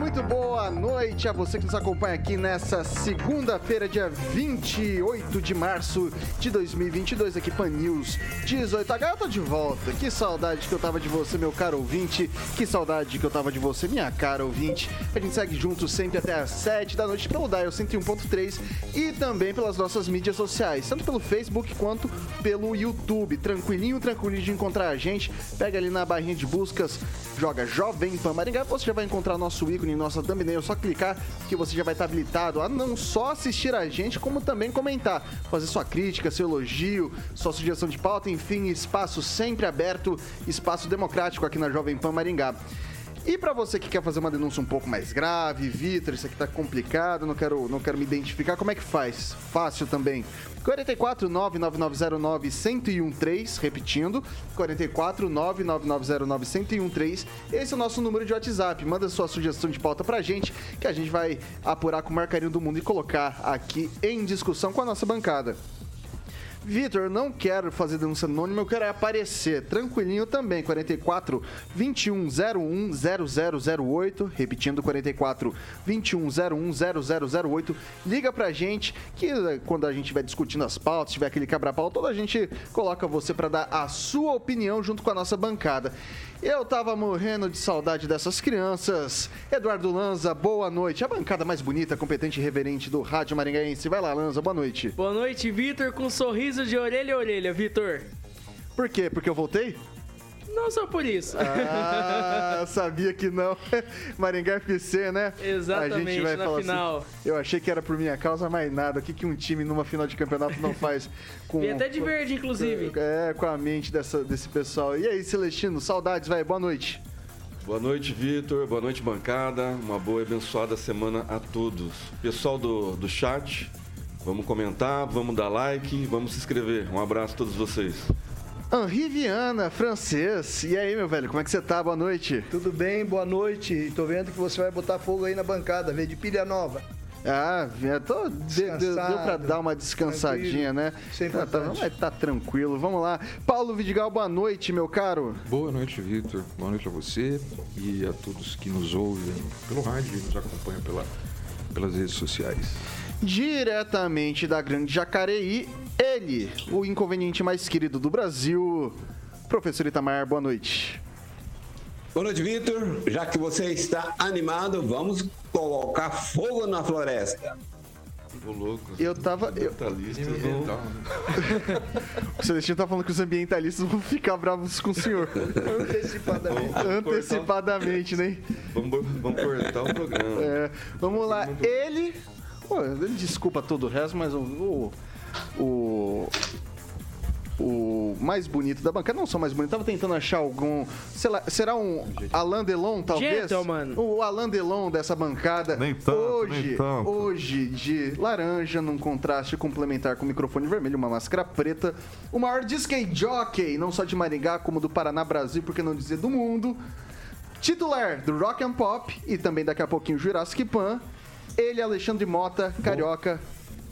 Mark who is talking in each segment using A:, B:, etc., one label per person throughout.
A: muito boa noite a você que nos acompanha aqui nessa segunda-feira, dia 28 de março de 2022, aqui Pan News 18H. Eu tô de volta, que saudade que eu tava de você, meu caro ouvinte, que saudade que eu tava de você, minha cara ouvinte. A gente segue juntos sempre até às 7 da noite pelo Dial 101.3 e também pelas nossas mídias sociais, tanto pelo Facebook quanto pelo YouTube. Tranquilinho, tranquilinho de encontrar a gente. Pega ali na barrinha de buscas, joga Jovem Pan Maringá, você já vai encontrar nosso ícone, nossa thumbnail, é só clicar que você já vai estar habilitado a não só assistir a gente, como também comentar, fazer sua crítica, seu elogio, sua sugestão de pauta, enfim, espaço sempre aberto, espaço democrático aqui na Jovem Pan Maringá. E para você que quer fazer uma denúncia um pouco mais grave, Vitor, isso aqui tá complicado, não quero, não quero me identificar, como é que faz? Fácil também. 44 99909 1013, repetindo, 44 99909 1013. Esse é o nosso número de WhatsApp. Manda sua sugestão de pauta pra gente, que a gente vai apurar com o maior do mundo e colocar aqui em discussão com a nossa bancada. Vitor, não quero fazer denúncia anônima, eu quero é aparecer. Tranquilinho também, 44 2101 0008, repetindo 44 2101 0008. Liga pra gente que eh, quando a gente estiver discutindo as pautas, tiver aquele quebra-pau, toda a gente coloca você para dar a sua opinião junto com a nossa bancada. Eu tava morrendo de saudade dessas crianças. Eduardo Lanza, boa noite. A bancada mais bonita, competente e reverente do Rádio Maringaense. Vai lá, Lanza, boa noite.
B: Boa noite, Vitor, com um sorriso de orelha a orelha, Vitor.
A: Por quê? Porque eu voltei?
B: Não só por isso.
A: Ah, sabia que não. Maringá FC, né?
B: Exatamente,
A: a gente vai
B: na
A: falar
B: final.
A: Assim, eu achei que era por minha causa, mas nada. O que, que um time numa final de campeonato não faz com.
B: E até de verde, inclusive.
A: É, com a mente dessa, desse pessoal. E aí, Celestino, saudades, vai. Boa noite.
C: Boa noite, Vitor. Boa noite, bancada. Uma boa e abençoada semana a todos. Pessoal do, do chat, vamos comentar, vamos dar like, vamos se inscrever. Um abraço a todos vocês.
A: Henri Viana, francês. E aí, meu velho, como é que você tá? Boa noite.
D: Tudo bem, boa noite. Tô vendo que você vai botar fogo aí na bancada, veio de pilha nova.
A: Ah, tô, deu, deu pra dar uma descansadinha, né?
D: É
A: tá, tá, mas tá tranquilo, vamos lá. Paulo Vidigal, boa noite, meu caro.
E: Boa noite, Vitor. Boa noite a você e a todos que nos ouvem pelo rádio e nos acompanham pela, pelas redes sociais.
A: Diretamente da Grande Jacareí, ele, o inconveniente mais querido do Brasil, professor Itamar, boa noite.
F: Boa noite, Vitor. Já que você está animado, vamos colocar fogo na floresta.
C: Louco.
A: Eu tava. Eu,
C: Ambientalistas vão-
E: Ambiental, né?
A: o Celestino tá falando que os ambientalistas vão ficar bravos com o senhor.
D: Antecipadamente.
A: Antecipadamente, né?
C: Vamos, vamos cortar o programa.
A: É, vamos lá, ele. Pô, ele desculpa todo o resto, mas o. O, o, o mais bonito da bancada, não só mais bonito, tava tentando achar algum. Sei lá, será um Alain Delon, talvez?
B: Gentleman.
A: O Alain Delon dessa bancada.
G: Nem tanto,
A: hoje,
G: nem tanto.
A: hoje, de laranja, num contraste complementar com microfone vermelho, uma máscara preta. O maior disc jockey, não só de Maringá, como do Paraná, Brasil, por que não dizer do mundo titular do Rock and Pop e também daqui a pouquinho Jurassic Pan. Ele, Alexandre Mota, carioca.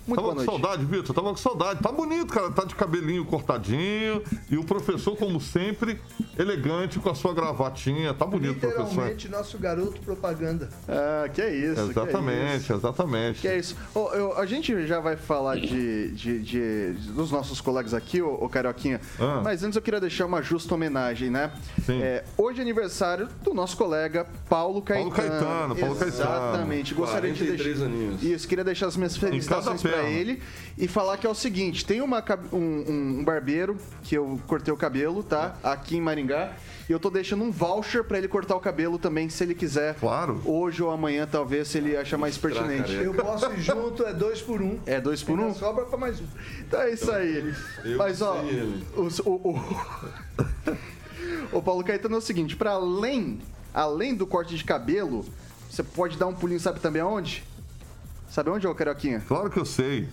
A: Muito
G: Tava
A: boa
G: com saudade, Vitor. Tava com saudade. Tá bonito, cara. Tá de cabelinho cortadinho. E o professor, como sempre, elegante com a sua gravatinha. Tá bonito, professor.
D: Literalmente, nosso garoto propaganda.
A: Ah, que é isso. Que é
G: Exatamente,
A: isso.
G: exatamente.
A: Que é isso. Ô, eu- a gente já vai falar de, de- de- dos nossos colegas aqui, ô, ô Carioquinha.
G: Ah.
A: Mas antes eu queria deixar uma justa homenagem, né?
G: Sim.
A: É, hoje é aniversário do nosso colega Paulo Caetano.
G: Caetano, Paulo Caetano.
A: Exatamente. Gostaria de
C: 43
A: deixar.
C: aninhos.
A: Isso, queria deixar as minhas felicitações
G: perna.
A: ele e falar que é o seguinte: tem uma, um, um- um barbeiro que eu cortei o cabelo, tá? Aqui em Maringá. E eu tô deixando um voucher pra ele cortar o cabelo também, se ele quiser.
G: Claro.
A: Hoje ou amanhã, talvez, se ele achar mais pertinente.
D: Eu posso ir junto, é dois por um.
A: É dois por um?
D: Ainda Sobra pra mais um.
A: Então é isso aí.
C: eu
A: Mas ó,
C: ele.
A: os- o, o, o Paulo Caetano é o seguinte, para além, além do corte de cabelo, você pode dar um pulinho, sabe também aonde? Sabe onde, ô Carioquinha?
G: Claro que eu sei.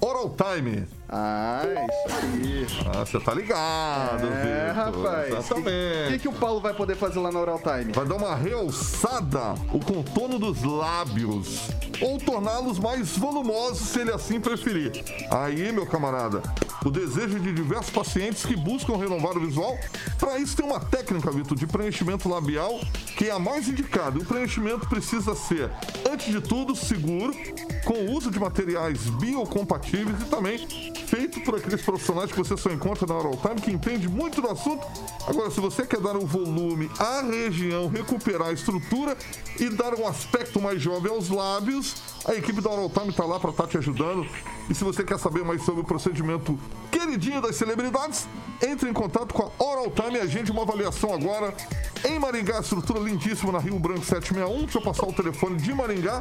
G: Oral Time.
A: Ah, isso aí.
G: Ah, você tá ligado,
A: É,
G: Vitor.
A: rapaz. O
G: Exatamente.
A: que, que o Paulo vai poder fazer lá na Oral Time?
G: Vai dar uma realçada o contorno dos lábios ou torná-los mais volumosos se ele assim preferir. Aí, meu camarada, o desejo de diversos pacientes que buscam renovar o visual, para isso tem uma técnica, Vitor, de preenchimento labial que é a mais indicada. O preenchimento precisa ser, antes de tudo, seguro, com o uso de materiais biocompatíveis e também feito por aqueles profissionais que você só encontra na Oral Time, que entende muito do assunto. Agora, se você quer dar um volume à região, recuperar a estrutura e dar um aspecto mais jovem aos lábios, a equipe da Oral Time está lá para estar te ajudando. E se você quer saber mais sobre o procedimento queridinho das celebridades, entre em contato com a Oral Time e agende uma avaliação agora em Maringá, estrutura lindíssima na Rio Branco 761. Deixa eu passar o telefone de Maringá.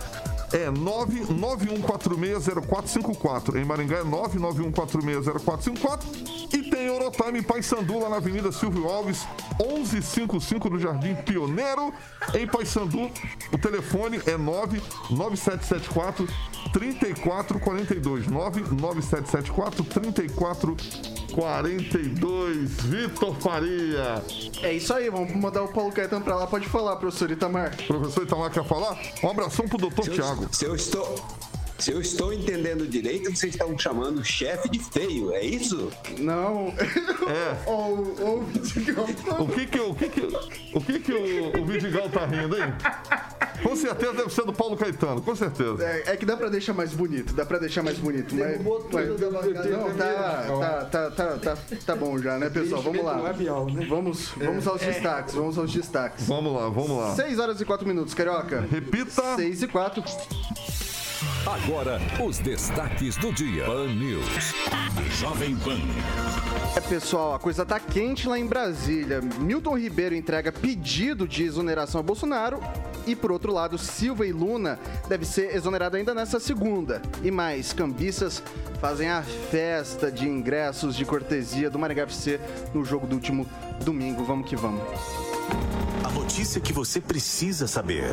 G: É 991460454. Em Maringá é 991460454. E tem Orotime em Paysandu, lá na Avenida Silvio Alves, 1155 no Jardim Pioneiro. Em Paysandu, o telefone é 99774 3442. 99774 3442. Vitor Faria.
A: É isso aí, vamos mandar o Paulo Caetano pra lá. Pode falar, professor Itamar.
G: Professor Itamar quer falar? Um abração pro doutor Tiago.
F: Se eu estou. Se eu estou entendendo direito, vocês estão chamando o chefe de feio, é isso?
A: Não.
G: É.
A: Ou ou o Vidigão.
G: O que que, o que, que, o, que que o, o Vidigal tá rindo, hein? Com certeza deve ser do Paulo Caetano, com certeza.
A: É, é que dá pra deixar mais bonito, dá pra deixar mais bonito. Mas, mas- não, tá, tá, tá, tá, tá, tá bom já, né, pessoal? Vamos lá. Vamos, vamos aos destaques, vamos aos destaques.
G: Vamos lá, vamos lá.
A: 6 horas e 4 minutos, Carioca.
G: Repita.
A: 6 e 4.
H: Agora, os destaques do dia. Pan News.
I: Jovem Pan.
A: É, pessoal, a coisa tá quente lá em Brasília. Milton Ribeiro entrega pedido de exoneração a Bolsonaro. E, por outro lado, Silva e Luna deve ser exonerado ainda nessa segunda. E mais, cambistas fazem a festa de ingressos de cortesia do Maringá FC no jogo do último domingo. Vamos que vamos.
J: A notícia que você precisa saber.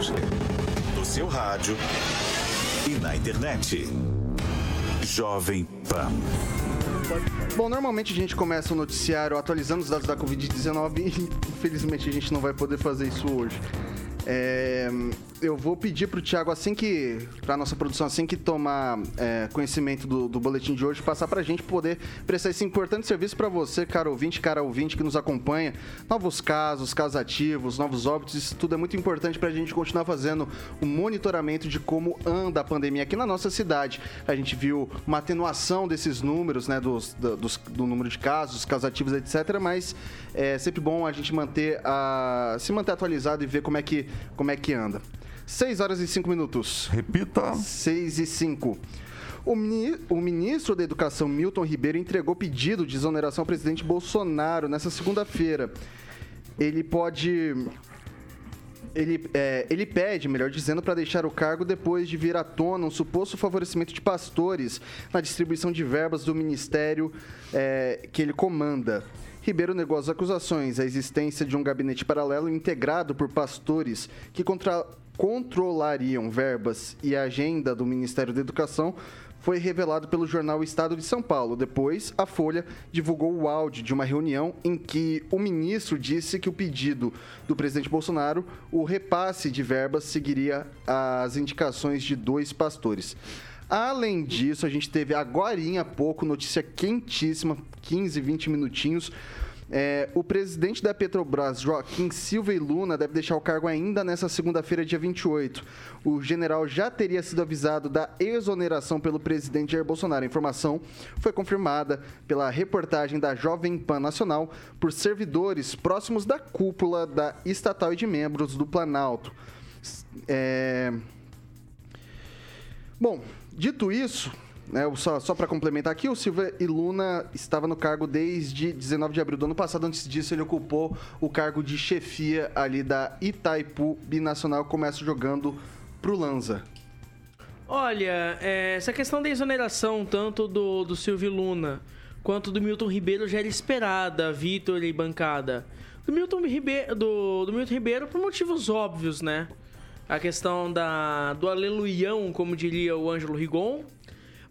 J: No seu rádio e na internet. Jovem Pan.
A: Bom, normalmente a gente começa o noticiário atualizando os dados da Covid-19 e infelizmente a gente não vai poder fazer isso hoje. É, eu vou pedir pro Thiago, assim que. pra nossa produção, assim que tomar é, conhecimento do, do boletim de hoje, passar pra gente poder prestar esse importante serviço pra você, cara ouvinte, cara ouvinte que nos acompanha. Novos casos, casos ativos, novos óbitos, isso tudo é muito importante pra gente continuar fazendo o monitoramento de como anda a pandemia aqui na nossa cidade. A gente viu uma atenuação desses números, né, dos, do, dos- do número de casos, casos ativos, etc. Mas é sempre bom a gente manter a, se manter atualizado e ver como é que, como é que anda. 6 horas e 5 minutos.
G: Repita.
A: 6 e 5. O, mini- o ministro da Educação, Milton Ribeiro, entregou pedido de exoneração ao presidente Bolsonaro nessa segunda-feira. Ele pode. Ele, é, ele pede, melhor dizendo, para deixar o cargo depois de vir à tona um suposto favorecimento de pastores na distribuição de verbas do ministério é, que ele comanda. Ribeiro negou as acusações, a existência de um gabinete paralelo integrado por pastores que contra- controlariam verbas e a agenda do Ministério da Educação foi revelado pelo jornal Estado de São Paulo. Depois, a Folha divulgou o áudio de uma reunião em que o ministro disse que o pedido do presidente Bolsonaro, o repasse de verbas, seguiria as indicações de dois pastores. Além disso, a gente teve agora há pouco notícia quentíssima, 15, 20 minutinhos. É, o presidente da Petrobras, Joaquim Silva e Luna, deve deixar o cargo ainda nessa segunda-feira, dia 28. O general já teria sido avisado da exoneração pelo presidente Jair Bolsonaro. A informação foi confirmada pela reportagem da Jovem Pan Nacional por servidores próximos da cúpula da estatal e de membros do Planalto. É, Bom, dito isso, né, só, só para complementar aqui, o Silva e Luna estava no cargo desde 19 de abril do ano passado. Antes disso, ele ocupou o cargo de chefia ali da Itaipu Binacional. Começa jogando pro Lanza.
B: Olha, é, essa questão da exoneração, tanto do, do Silvio Luna quanto do Milton Ribeiro, já era esperada, Vitor e bancada. Do Milton, Ribeiro, do, do Milton Ribeiro por motivos óbvios, né? a questão da, do aleluião, como diria o Ângelo Rigon.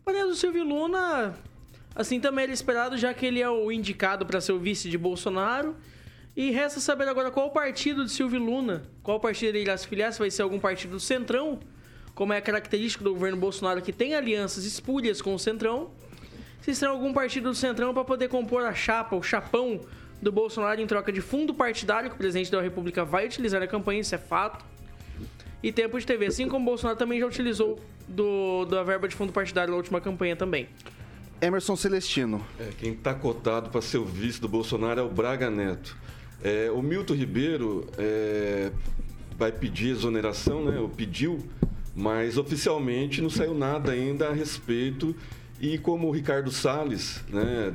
B: Porém, o Silvio Luna, assim, também era esperado, já que ele é o indicado para ser o vice de Bolsonaro. E resta saber agora qual partido de Silvio Luna, qual partido ele irá se filiar, se vai ser algum partido do Centrão, como é a característica do governo Bolsonaro, que tem alianças espúrias com o Centrão. Se será algum partido do Centrão para poder compor a chapa, o chapão do Bolsonaro em troca de fundo partidário que o presidente da República vai utilizar na campanha, isso é fato. E tempo de TV, assim como o Bolsonaro também já utilizou do, da verba de fundo partidário na última campanha também.
A: Emerson Celestino.
C: É, quem está cotado para ser o vice do Bolsonaro é o Braga Neto. É, o Milton Ribeiro é, vai pedir exoneração, né? Ou pediu, mas oficialmente não saiu nada ainda a respeito. E como o Ricardo Salles, né,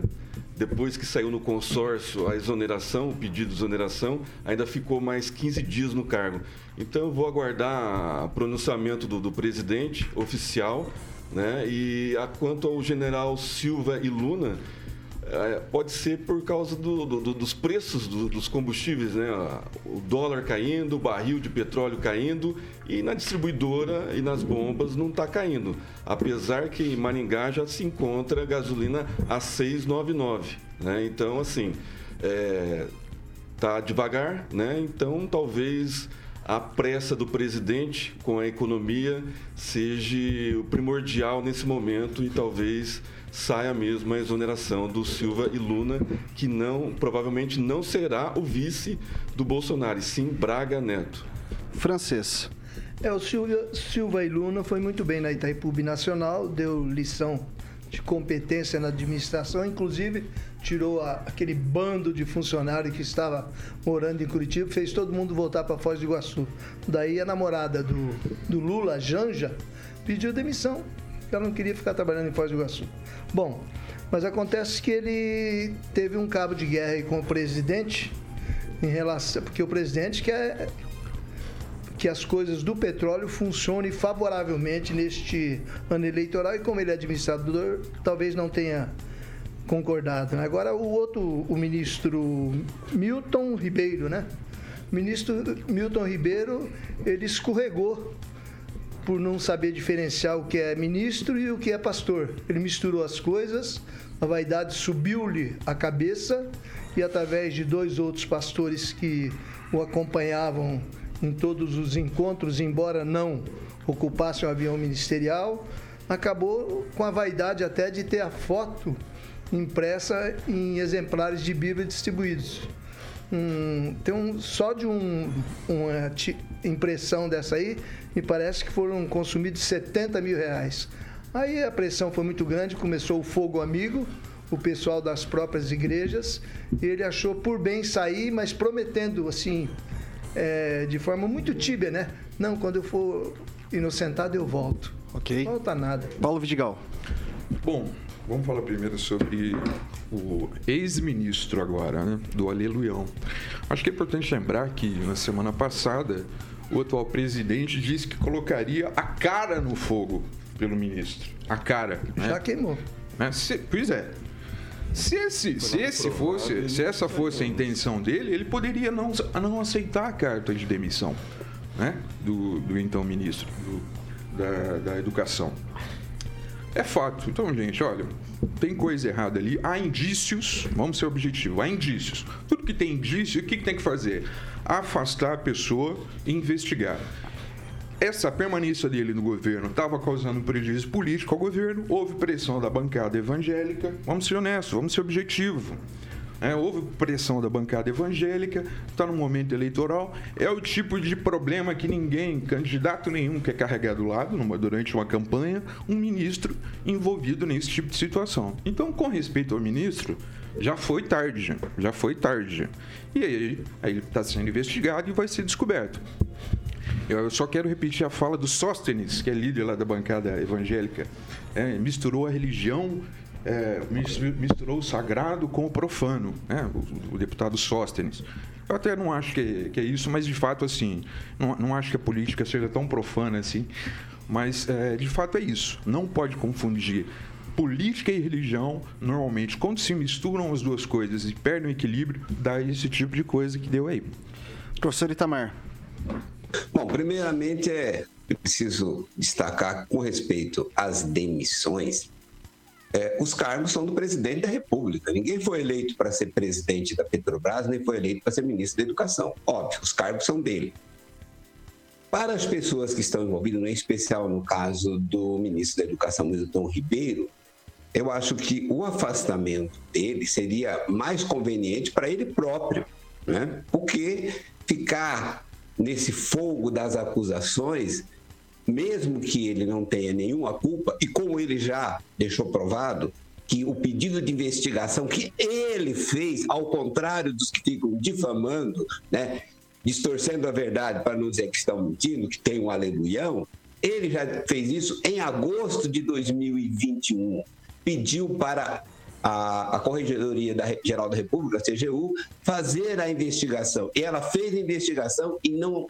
C: depois que saiu no consórcio a exoneração, o pedido de exoneração, ainda ficou mais 15 dias no cargo. Então eu vou aguardar o pronunciamento do, do presidente oficial, né? E a, quanto ao general Silva e Luna, pode ser por causa do, do, dos preços do, dos combustíveis, né? O dólar caindo, o barril de petróleo caindo e na distribuidora e nas bombas não está caindo. Apesar que em Maringá já se encontra gasolina a 6,99, né? Então, assim, é, tá devagar, né? Então, talvez a pressa do presidente com a economia seja o primordial nesse momento e talvez saia mesmo a exoneração do Silva e Luna, que não provavelmente não será o vice do Bolsonaro, e sim Braga Neto.
A: Francês.
D: É, o Silva, Silva e Luna foi muito bem na Itaipu Nacional, deu lição de competência na administração, inclusive tirou a, aquele bando de funcionário que estava morando em Curitiba, fez todo mundo voltar para Foz do Iguaçu. Daí a namorada do, do Lula, Janja, pediu demissão, ela não queria ficar trabalhando em Foz do Iguaçu. Bom, mas acontece que ele teve um cabo de guerra com o presidente em relação. Porque o presidente quer que as coisas do petróleo funcionem favoravelmente neste ano eleitoral e como ele é administrador, talvez não tenha concordado. Né? Agora o outro, o ministro Milton Ribeiro, né? O ministro Milton Ribeiro, ele escorregou por não saber diferenciar o que é ministro e o que é pastor. Ele misturou as coisas, a vaidade subiu-lhe a cabeça e através de dois outros pastores que o acompanhavam em todos os encontros, embora não ocupassem o avião ministerial, acabou com a vaidade até de ter a foto impressa em exemplares de Bíblia distribuídos. Um, tem um, só de um, uma impressão dessa aí, me parece que foram consumidos 70 mil reais. Aí a pressão foi muito grande, começou o fogo amigo, o pessoal das próprias igrejas, e ele achou por bem sair, mas prometendo assim, é, de forma muito tíbia, né? Não, quando eu for inocentado eu volto.
A: Ok.
D: Não volta nada.
A: Paulo Vidigal.
E: Bom, vamos falar primeiro sobre o ex-ministro agora, né, do Aleluião. Acho que é importante lembrar que na semana passada o atual presidente disse que colocaria a cara no fogo pelo ministro. A cara. Né?
D: Já queimou.
E: Né? Se, pois é. Se, esse, se, esse fosse, se essa fosse a intenção dele, ele poderia não, não aceitar a carta de demissão né? do, do então ministro do, da, da Educação. É fato. Então, gente, olha, tem coisa errada ali. Há indícios, vamos ser objetivos, há indícios. Tudo que tem indício, o que, que tem que fazer? Afastar a pessoa e investigar. Essa permanência dele no governo estava causando prejuízo político ao governo, houve pressão da bancada evangélica. Vamos ser honestos, vamos ser objetivos. É, houve pressão da bancada evangélica, está no momento eleitoral. É o tipo de problema que ninguém, candidato nenhum, quer carregar do lado numa, durante uma campanha, um ministro envolvido nesse tipo de situação. Então, com respeito ao ministro, já foi tarde, já foi tarde. E aí, aí ele está sendo investigado e vai ser descoberto. Eu só quero repetir a fala do Sóstenes, que é líder lá da bancada evangélica. É, misturou a religião é, misturou o sagrado com o profano, né? o, o, deputado Sóstenes. Eu até não acho que, que, é isso, mas de fato, assim, não, não acho que a política seja tão profana assim, mas é, de fato é isso. Não pode confundir política e religião, normalmente, quando se misturam as duas coisas e perdem o equilíbrio, dá esse tipo de coisa que deu aí.
A: Professor Itamar.
F: Bom, primeiramente é preciso destacar com respeito às demissões. É, os cargos são do presidente da República. Ninguém foi eleito para ser presidente da Petrobras, nem foi eleito para ser ministro da Educação. Óbvio, os cargos são dele. Para as pessoas que estão envolvidas, em especial no caso do ministro da Educação, Milton Ribeiro, eu acho que o afastamento dele seria mais conveniente para ele próprio, né? porque ficar nesse fogo das acusações, mesmo que ele não tenha nenhuma culpa, e como ele já deixou provado, que o pedido de investigação que ele fez, ao contrário dos que ficam difamando, né, distorcendo a verdade para não dizer que estão mentindo, que tem um aleluião, ele já fez isso em agosto de 2021 pediu para a, a Corregedoria da, Geral da República, a CGU, fazer a investigação. E ela fez a investigação e não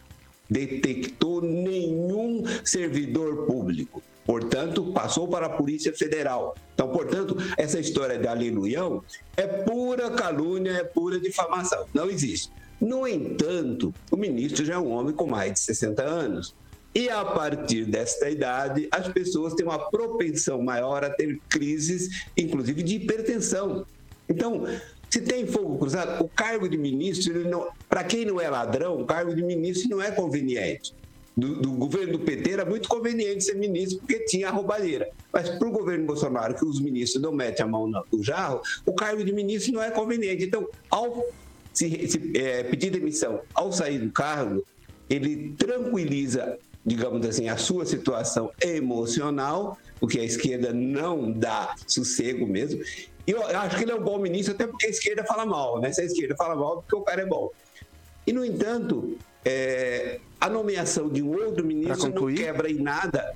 F: detectou nenhum servidor público. Portanto, passou para a Polícia Federal. Então, portanto, essa história de aleluião é pura calúnia, é pura difamação. Não existe. No entanto, o ministro já é um homem com mais de 60 anos. E a partir desta idade, as pessoas têm uma propensão maior a ter crises, inclusive de hipertensão. Então, se tem fogo cruzado, o cargo de ministro, para quem não é ladrão, o cargo de ministro não é conveniente. Do, do, governo do PT era muito conveniente ser ministro porque tinha a roubalheira. Mas para o governo Bolsonaro, que os ministros não metem a mão no, jarro, o cargo de ministro não é conveniente. Então, ao se, se é, pedir demissão, ao sair do cargo, ele tranquiliza digamos assim, a sua situação emocional, porque a esquerda não dá sossego mesmo. E eu acho que ele é um bom ministro, até porque a esquerda fala mal, né? Se a esquerda fala mal, porque o cara é bom. E, no entanto, é, a nomeação de um outro ministro não quebra em nada.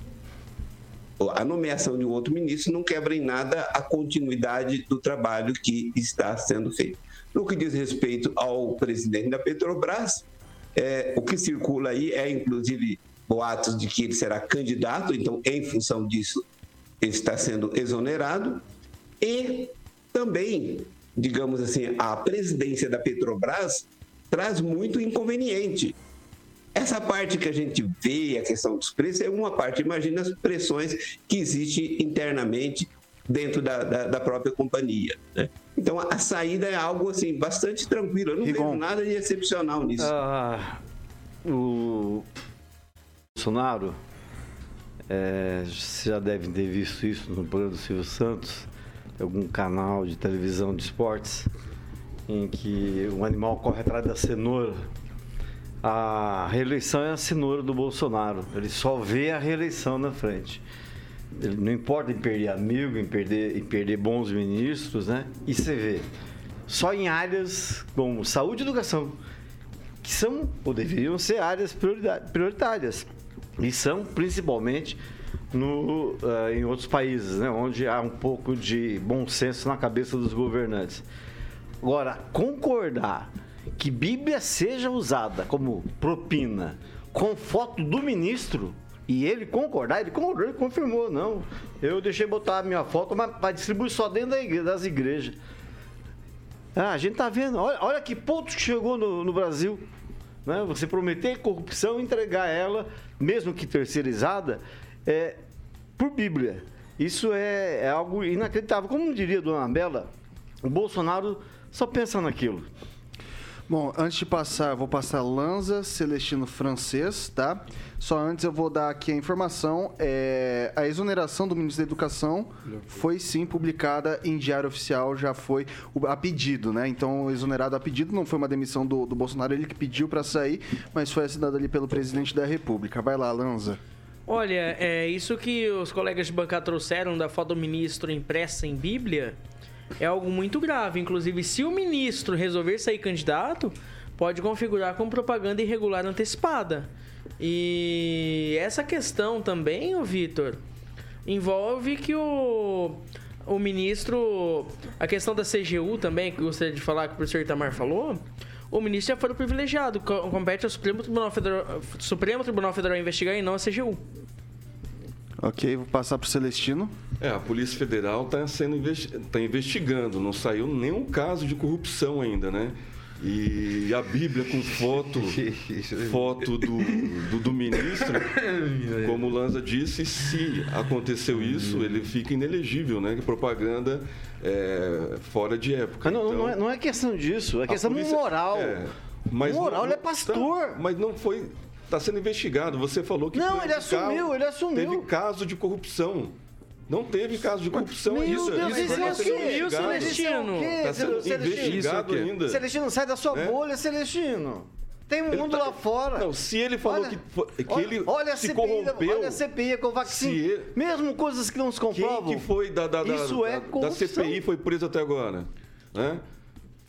F: A nomeação de um outro ministro não quebra em nada a continuidade do trabalho que está sendo feito. No que diz respeito ao presidente da Petrobras, é, o que circula aí é, inclusive, boatos de que ele será candidato, então, em função disso, ele está sendo exonerado. E também, digamos assim, a presidência da Petrobras traz muito inconveniente. Essa parte que a gente vê, a questão dos preços, é uma parte. Imagina as pressões que existem internamente dentro da, da, da própria companhia. Né? Então, a saída é algo assim bastante tranquilo. Eu não Rigon. vejo nada de excepcional nisso.
K: Ah, o Bolsonaro, é, você já deve ter visto isso no programa do Silvio Santos, algum canal de televisão de esportes, em que o animal corre atrás da cenoura. A reeleição é a cenoura do Bolsonaro. Ele só vê a reeleição na frente. Ele não importa em perder amigo, em perder, em perder bons ministros, né? E você vê. Só em áreas como saúde e educação, que são ou deveriam ser áreas prioritárias. E são principalmente no, uh, em outros países, né, onde há um pouco de bom senso na cabeça dos governantes. Agora, concordar que Bíblia seja usada como propina com foto do ministro e ele concordar, ele concordou, ele confirmou, não. Eu deixei botar a minha foto, mas para distribuir só dentro das igrejas. Ah, a gente tá vendo, olha, olha que ponto que chegou no, no Brasil. Né? Você prometer corrupção entregar ela, mesmo que terceirizada, é, por Bíblia. Isso é, é algo inacreditável. Como diria Dona Bela, o Bolsonaro só pensa naquilo.
A: Bom, antes de passar, vou passar Lanza, Celestino francês, tá? Só antes eu vou dar aqui a informação. É, a exoneração do ministro da Educação foi sim publicada em Diário Oficial, já foi a pedido, né? Então, exonerado a pedido, não foi uma demissão do, do Bolsonaro, ele que pediu para sair, mas foi assinado ali pelo presidente da República. Vai lá, Lanza.
B: Olha, é isso que os colegas de bancada trouxeram da foto do ministro impressa em Bíblia é algo muito grave. Inclusive, se o ministro resolver sair candidato, pode configurar como propaganda irregular antecipada. E essa questão também, o Vitor, envolve que o, o ministro. A questão da CGU também, que gostaria de falar, que o professor Itamar falou. O ministro já foi privilegiado. Compete ao Supremo Tribunal Federal, Supremo Tribunal Federal investigar e não a CGU.
A: Ok, vou passar para o Celestino.
C: É, a Polícia Federal está sendo investi tá investigando, não saiu nenhum caso de corrupção ainda, né? E a Bíblia com foto, foto do, do, do ministro, como o Lanza disse, se aconteceu isso, ele fica inelegível, né? Propaganda é, fora de época.
K: Mas não,
C: Então,
K: não, é, não é questão disso, é questão
C: polícia-
K: moral.
C: é, mas
K: moral,
C: não-
K: ele é pastor.
C: Tá, mas não foi. Está sendo investigado. Você falou que.
K: Não, ele assumiu, ele assumiu.
C: Teve caso de corrupção. Não teve caso de corrupção
K: Meu
C: ainda.
K: Deus,
C: Isso está
K: isso é o
C: sendo
K: quê?
B: Celestino?
C: Está sendo
K: Celestino?
C: investigado
E: Isso é
C: ainda.
K: Celestino, sai da sua
C: É?
K: bolha, Celestino. Tem um mundo
C: tá-
K: lá fora.
C: Não, se ele falou
K: Olha-
C: que, que
K: olha,
C: ele
K: olha
C: se
K: CPI, da-
C: corrompeu.
K: olha a CPI com vacina.
C: Ele-
K: Mesmo coisas que não se
C: Quem
K: comprovam.
C: que foi da, da, da,
K: Isso é
C: da- da. CPI foi preso até agora? Né?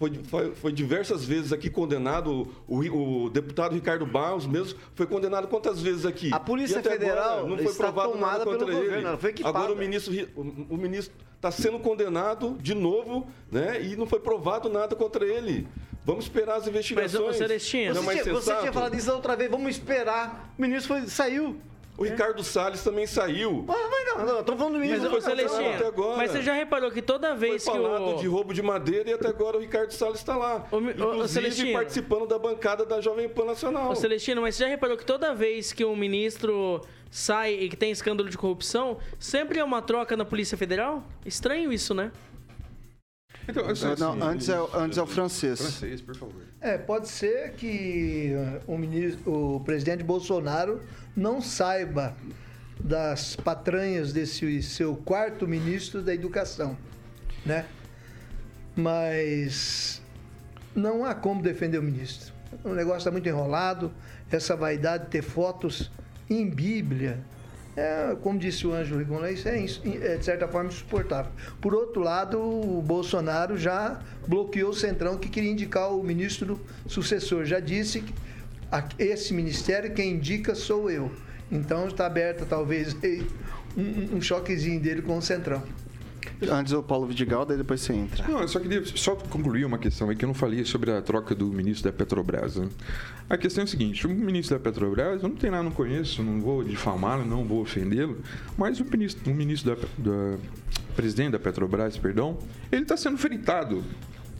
C: Foi, foi, foi diversas vezes aqui condenado. O, o deputado Ricardo Barros mesmo foi condenado quantas vezes aqui?
K: A Polícia Federal
C: agora não foi
K: está
C: provado
K: tomada
C: nada contra
K: pelo
C: ele.
K: governo, ela foi equipada.
C: Agora o ministro o, o ministro está sendo condenado de novo, né? E não foi provado nada contra ele. Vamos esperar as investigações.
B: Mas, Celestino,
C: Não é
K: Você, tinha, você tinha falado isso da outra vez, vamos esperar. O ministro foi, saiu.
C: O Ricardo Salles também saiu.
K: Ah, mas não, não, eu tô falando do
B: Mas,
C: foi cancelado
B: Celestino,
C: até agora.
B: mas você já reparou que toda
C: Foi
B: vez que
C: falado
B: o...
C: de roubo de madeira e até agora o Ricardo Salles está lá.
B: Ô,
C: Inclusive
B: Celestino.
C: participando da bancada da Jovem Pan Nacional.
B: Ô, Celestino, mas você já reparou que toda vez que um ministro sai e que tem escândalo de corrupção, sempre é uma troca na Polícia Federal? Estranho isso, né?
E: Então, assim,
A: É, Não, antes é, o- antes é o francês.
E: Francês, por favor.
D: É, pode ser que o, ministro, o presidente Bolsonaro não saiba das patranhas desse seu quarto ministro da Educação, né? Mas não há como defender o ministro. O negócio está muito enrolado, essa vaidade de ter fotos em Bíblia. É, como disse o Ângelo Rigon, isso é, é, de certa forma insuportável. Por outro lado, o Bolsonaro já bloqueou o Centrão que queria indicar o ministro sucessor. Já disse que esse ministério quem indica sou eu. Então está aberta talvez um, um choquezinho dele com o Centrão.
A: Antes o Paulo Vidigal, daí depois você entra.
E: Não, eu só queria só concluir uma questão aí que eu não falei sobre a troca do ministro da Petrobras. né? A questão é a seguinte: o ministro da Petrobras, eu não tenho nada, não conheço, não vou difamá-lo, não vou ofendê-lo, mas o ministro, o ministro da, da presidente da Petrobras, perdão, ele está sendo fritado.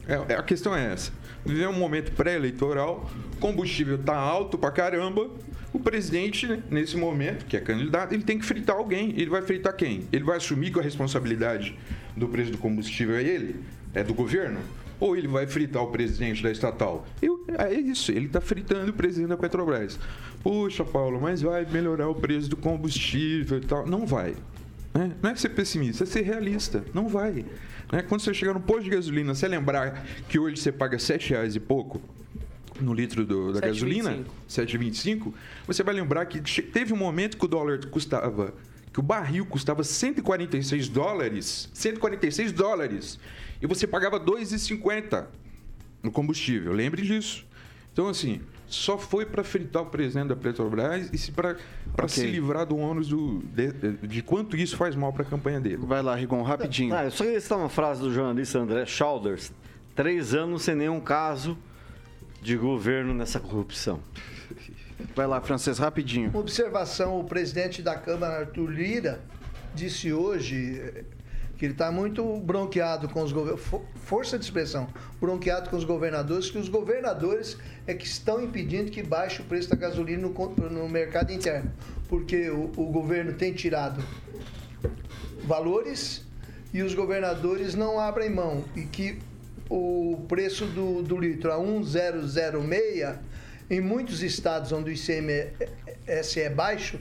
E: É, é- a questão é essa. Viver um momento pré-eleitoral, combustível está alto pra caramba. O presidente, nesse momento, que é candidato, ele tem que fritar alguém. Ele vai fritar quem? Ele vai assumir que a responsabilidade do preço do combustível é ele? É do governo? Ou ele vai fritar o presidente da estatal? Eu- é isso, ele está fritando o presidente da Petrobras. Puxa, Paulo, mas vai melhorar o preço do combustível e tal. Não vai. né? Não é ser pessimista, é ser realista. Não vai. Né? Quando você chegar no posto de gasolina, você lembrar que hoje você paga 7 reais e pouco no litro do- da
B: 7,25.
E: gasolina, 7,25, você vai lembrar que teve um momento que o dólar custava, que o barril custava 146 dólares, 146 dólares, e você pagava 2,50 no combustível. Lembre disso. Então, assim, só foi para fritar o presidente da Petrobras e para
A: Ok.
E: se livrar do ônus do, de, de quanto isso faz mal para a campanha dele.
A: Vai lá, Rigon, rapidinho.
K: Ah, eu só queria citar uma frase do jornalista André Schauders. Três anos sem nenhum caso de governo nessa corrupção.
A: Vai lá, francês, rapidinho.
D: Uma observação, o presidente da Câmara, Arthur Lira, disse hoje que ele está muito bronqueado com os governadores, força de expressão, bronqueado com os governadores, que os governadores é que estão impedindo que baixe o preço da gasolina no, no mercado interno, porque o, o governo tem tirado valores e os governadores não abrem mão e que o preço do, do litro a 1,006 em muitos estados onde o ICMS é baixo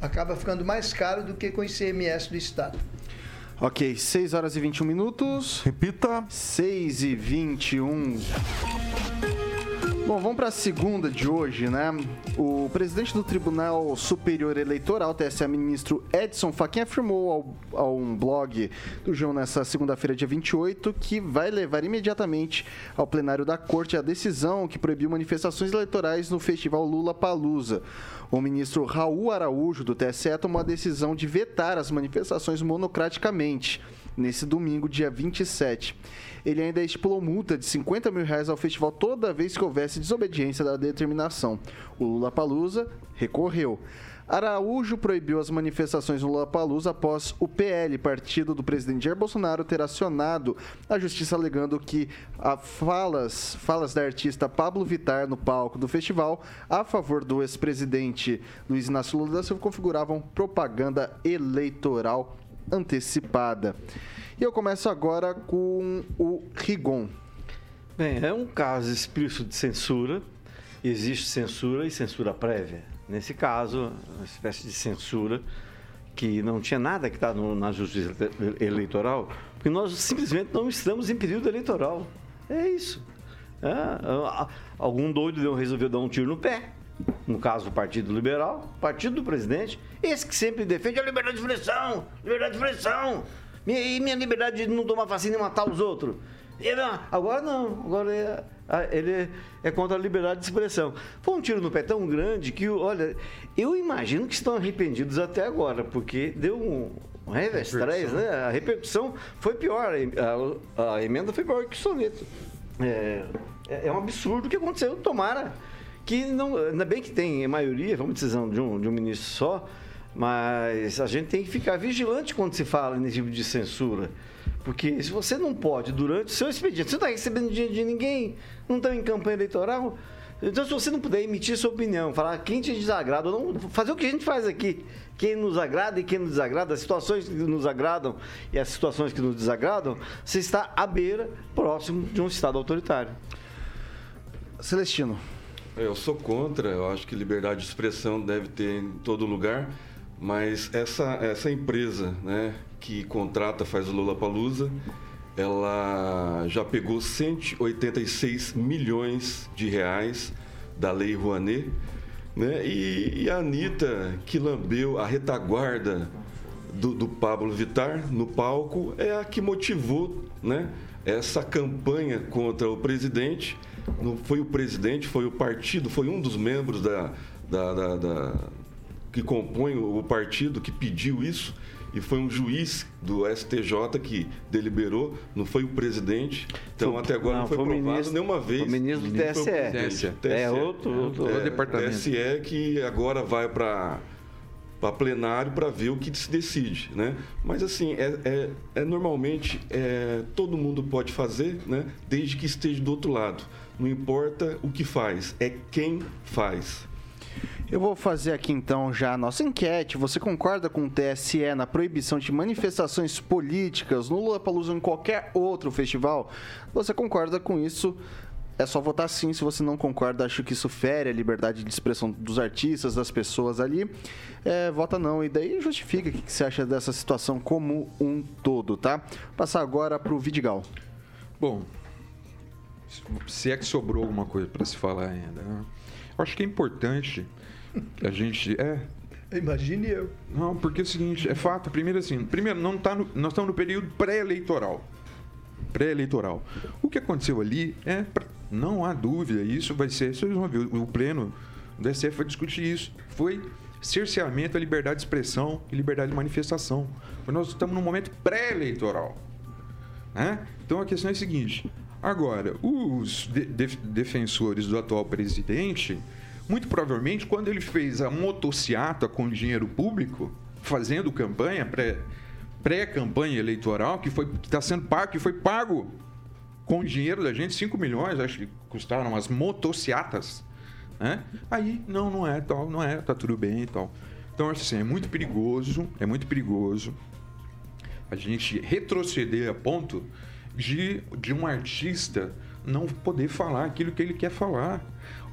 D: acaba ficando mais caro do que com o ICMS do estado.
A: Ok, 6 horas e 21 minutos.
G: Repita.
A: 6 e 21. Bom, vamos para a segunda de hoje, né? O presidente do Tribunal Superior Eleitoral, TSE, ministro Edson Fachin, afirmou ao, a um blog do João nessa segunda-feira, dia 28, que vai levar imediatamente ao plenário da Corte a decisão que proibiu manifestações eleitorais no festival Lula Palusa. O ministro Raul Araújo, do TSE, tomou a decisão de vetar as manifestações monocraticamente. Nesse domingo, dia 27. Ele ainda estipulou multa de 50 mil reais ao festival toda vez que houvesse desobediência da determinação. O Lula Palusa recorreu. Araújo proibiu as manifestações no Lollapalooza após o PL, partido do presidente Jair Bolsonaro, ter acionado a justiça alegando que falas, falas da artista Pablo Vittar no palco do festival a favor do ex-presidente Luiz Inácio Lula da Silva configuravam propaganda eleitoral antecipada. E eu começo agora com o Rigon.
K: Bem, é um caso explícito de censura. Existe censura e censura prévia. Nesse caso, uma espécie de censura que não tinha nada que está na justiça eleitoral, porque nós simplesmente não estamos em período eleitoral. É isso. É, algum doido resolveu dar um tiro no pé. No caso, o Partido Liberal, partido do presidente, esse que sempre defende a liberdade de expressão, liberdade de expressão, e minha liberdade de não tomar vacina e matar os outros. Agora não, agora é, ele é contra a liberdade de expressão. Foi um tiro no pé tão grande que, olha, eu imagino que estão arrependidos até agora, porque deu um, um revés né? A repercussão foi pior, a, a, emenda foi pior que o soneto. É, é, é um absurdo o que aconteceu, tomara que não. Ainda bem que tem maioria, vamos decisão de um, de um ministro só, mas a gente tem que ficar vigilante quando se fala nesse tipo de censura. Porque se você não pode, durante o seu expediente, você não está recebendo dinheiro de ninguém, não está em campanha eleitoral. Então, se você não puder emitir sua opinião, falar quem te desagrada não, fazer o que a gente faz aqui. Quem nos agrada e quem nos desagrada, as situações que nos agradam e as situações que nos desagradam, você está à beira, próximo de um Estado autoritário.
A: Celestino.
C: Eu sou contra, eu acho que liberdade de expressão deve ter em todo lugar, mas essa, essa empresa né, que contrata, faz o Lula Palusa, ela já pegou 186 milhões de reais da Lei Rouanet, né? E, e a Anitta, que lambeu a retaguarda do, do, Pablo Vittar no palco, é a que motivou né, essa campanha contra o presidente. Não foi o presidente, foi o partido, foi um dos membros da, da, da, da que compõe o partido que pediu isso e foi um juiz do STJ que deliberou, não foi o presidente. Então, foi, até agora não, não foi, foi provado ministro, nenhuma vez.
K: O ministro do TSE.
C: TSE.
K: É outro, outro,
C: é, departamento. TSE que agora vai para para plenário para ver o que se decide, né? Mas assim é, é, é normalmente é, todo mundo pode fazer, né? Desde que esteja do outro lado. Não importa o que faz, é quem faz.
A: Eu vou fazer aqui então já a nossa enquete. Você concorda com o TSE na proibição de manifestações políticas no Lula Palusa ou em qualquer outro festival? Você concorda com isso? É só votar sim. Se você não concorda, acho que isso fere a liberdade de expressão dos artistas, das pessoas ali. É, vota não. E daí justifica o que você acha dessa situação como um todo, tá? Vou passar agora para o Vidigal.
E: Bom, se é que sobrou alguma coisa para se falar ainda, né? Eu acho que é importante a gente. É.
D: Imagine eu.
E: Não, porque é o seguinte, é fato. Primeiro assim, primeiro, não tá no, nós estamos no período pré-eleitoral. Pré-eleitoral. O que aconteceu ali é. Não há dúvida, isso vai ser. Vocês vão ver, o pleno do SF vai discutir isso. Foi cerceamento à liberdade de expressão e liberdade de manifestação. Nós estamos num momento pré-eleitoral. Né? Então a questão é a seguinte: agora, os de defensores do atual presidente muito provavelmente, quando ele fez a motociata com dinheiro público, fazendo campanha, pré-campanha eleitoral, que está sendo pago, que foi pago com dinheiro da gente, 5 milhões, acho que custaram as motociatas. Né? Aí, não, não é tal, não é, tá tudo bem e tal. Então, assim, é muito perigoso, é muito perigoso a gente retroceder a ponto de, de um artista não poder falar aquilo que ele quer falar.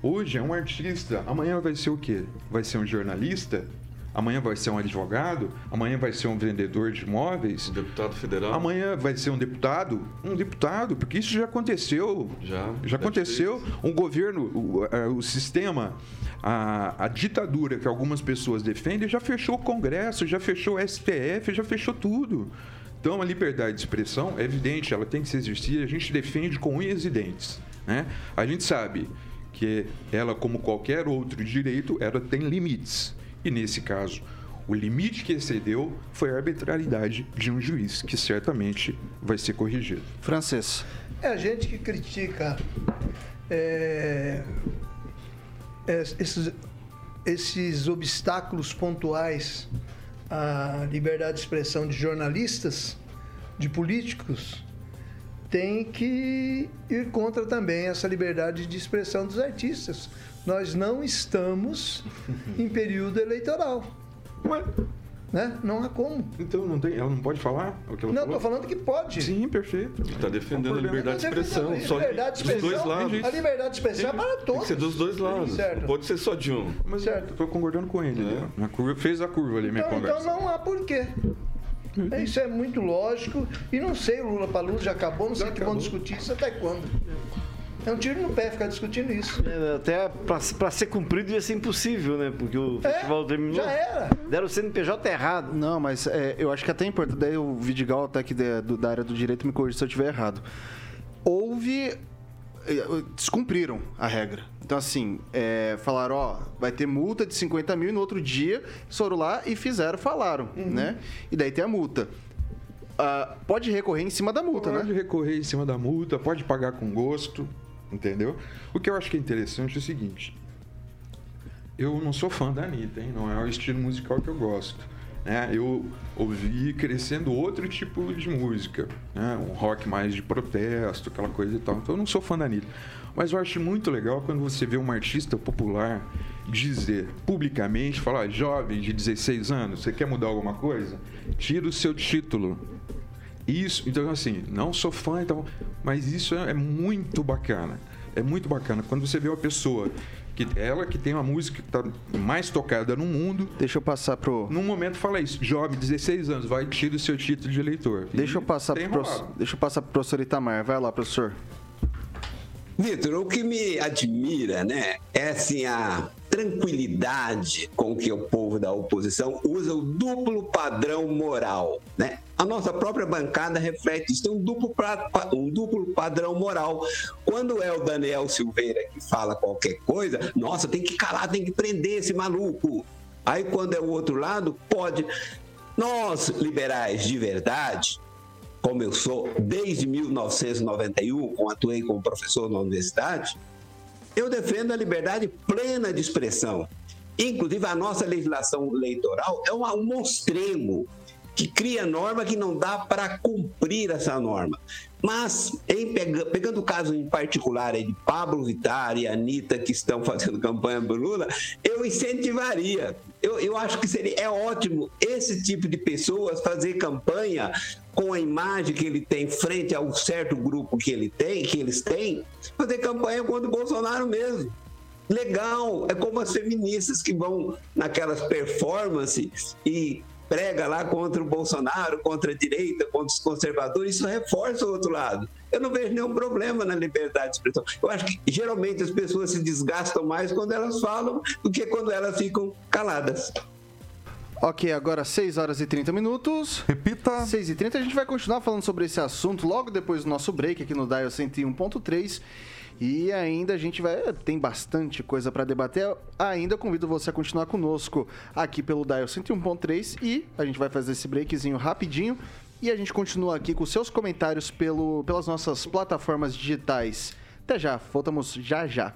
E: Hoje é um artista, amanhã vai ser o quê? Vai ser um jornalista? Amanhã vai ser um advogado, amanhã vai ser um vendedor de imóveis.
C: Um deputado federal.
E: Amanhã vai ser um deputado. Um deputado, porque isso já aconteceu.
C: Já.
E: Já aconteceu. Um governo, o, o sistema, a, a, ditadura que algumas pessoas defendem, já fechou o Congresso, já fechou o STF, já fechou tudo. Então a liberdade de expressão é evidente, ela tem que se exercer, a gente defende com unhas e dentes. Né? A gente sabe que ela, como qualquer outro direito, ela tem limites. E nesse caso, O limite que excedeu foi a arbitrariedade de um juiz, que certamente vai ser corrigido.
A: Francês.
D: É a gente que critica é, é, esses, esses obstáculos pontuais à liberdade de expressão de jornalistas, de políticos, tem que ir contra também essa liberdade de expressão dos artistas. Nós não estamos em período eleitoral. Né? Não há como.
E: então não tem, ela não pode falar o que ela
D: Não,
E: falou?
D: estou falando que pode.
E: Sim, perfeito.
C: Está defendendo a liberdade de expressão.
D: A
C: Só
D: liberdade de
C: dos dois
D: expressão,
C: lados.
D: a liberdade de expressão é para
C: Tem que
D: todos.
C: ser dos dois lados.
D: Certo.
C: Não pode ser só de um.
E: Mas
D: Certo.
E: tô concordando com ele. né? A curva, fez a curva ali, minha
D: Então,
E: conversa.
D: então não há porquê. É, Isso é muito lógico. E não sei, o Lula para Lula já acabou, não sei que vão discutir isso até quando. É um tiro no pé ficar discutindo isso.
K: É, Até pra, pra ser cumprido ia ser impossível, né? Porque o festival terminou.
D: já era.
K: Deram o CNPJ errado.
A: Não, mas é, eu acho que até é importante, daí o Vidigal, até que da, do- da área do direito, me corrija se eu estiver errado. Houve. eh, Descumpriram a regra. Então, assim, é, falaram, ó, vai ter multa de 50 mil e no outro dia foram lá e fizeram, falaram, né? E daí tem a multa. Ah, pode recorrer em cima da multa,
E: Pode
A: né?
E: recorrer em cima da multa, pode pagar com gosto, entendeu? O que eu acho que é interessante é o seguinte. Eu não sou fã da Anitta, hein? Não é o estilo musical que eu gosto. Né? Eu ouvi crescendo outro tipo de música, né? Um rock mais de protesto, aquela coisa e tal. Então eu não sou fã da Anitta. Mas eu acho muito legal quando você vê uma artista popular dizer publicamente, falar, jovem de 16 anos, você quer mudar alguma coisa? Tira o seu título, isso, então assim, não sou fã e tal, mas isso é, é muito bacana. É muito bacana. Quando você vê uma pessoa que ela que tem uma música que tá mais tocada no mundo,
A: Deixa eu passar pro.
E: num momento fala isso, jovem, 16 anos, vai tira o seu título de eleitor.
A: Deixa eu
E: E
A: passar
E: tem
A: pro, prof- deixa eu passar pro professor Itamar. Vai lá, professor.
F: Vitor, o que me admira, né, é assim a tranquilidade com que o povo da oposição usa o duplo padrão moral, né? A nossa própria bancada reflete isso, tem um duplo, um duplo padrão moral. Quando é o Daniel Silveira que fala qualquer coisa, nossa, tem que calar, tem que prender esse maluco. Aí quando é o outro lado, pode. Nós, liberais de verdade, como eu sou desde 1991, como atuei como professor na universidade, eu defendo a liberdade plena de expressão. Inclusive, a nossa legislação eleitoral é uma- um monstrengo que cria norma que não dá para cumprir essa norma. Mas, em pega- pegando o caso em particular de Pablo Vittar e Anitta, que estão fazendo campanha para Lula, eu incentivaria. Eu, eu acho que seria, é ótimo esse tipo de pessoas fazer campanha com a imagem que ele tem frente ao certo grupo que ele tem, que eles têm, fazer campanha contra o Bolsonaro mesmo. Legal, é como as feministas que vão naquelas performances e prega lá contra o Bolsonaro, contra a direita, contra os conservadores, isso reforça o outro lado. Eu não vejo nenhum problema na liberdade de expressão. Eu acho que geralmente as pessoas se desgastam mais quando elas falam do que quando elas ficam caladas.
A: Ok, agora 6 horas e 30 minutos.
G: Repita.
A: 6 e 30 a gente vai continuar falando sobre esse assunto logo depois do nosso break aqui no Dial 101.3. E ainda a gente vai. Tem bastante coisa para debater. Ainda convido você a continuar conosco aqui pelo Dial 101.3. E a gente vai fazer esse breakzinho rapidinho. E a gente continua aqui com seus comentários pelo, pelas nossas plataformas digitais. Até já, voltamos já já.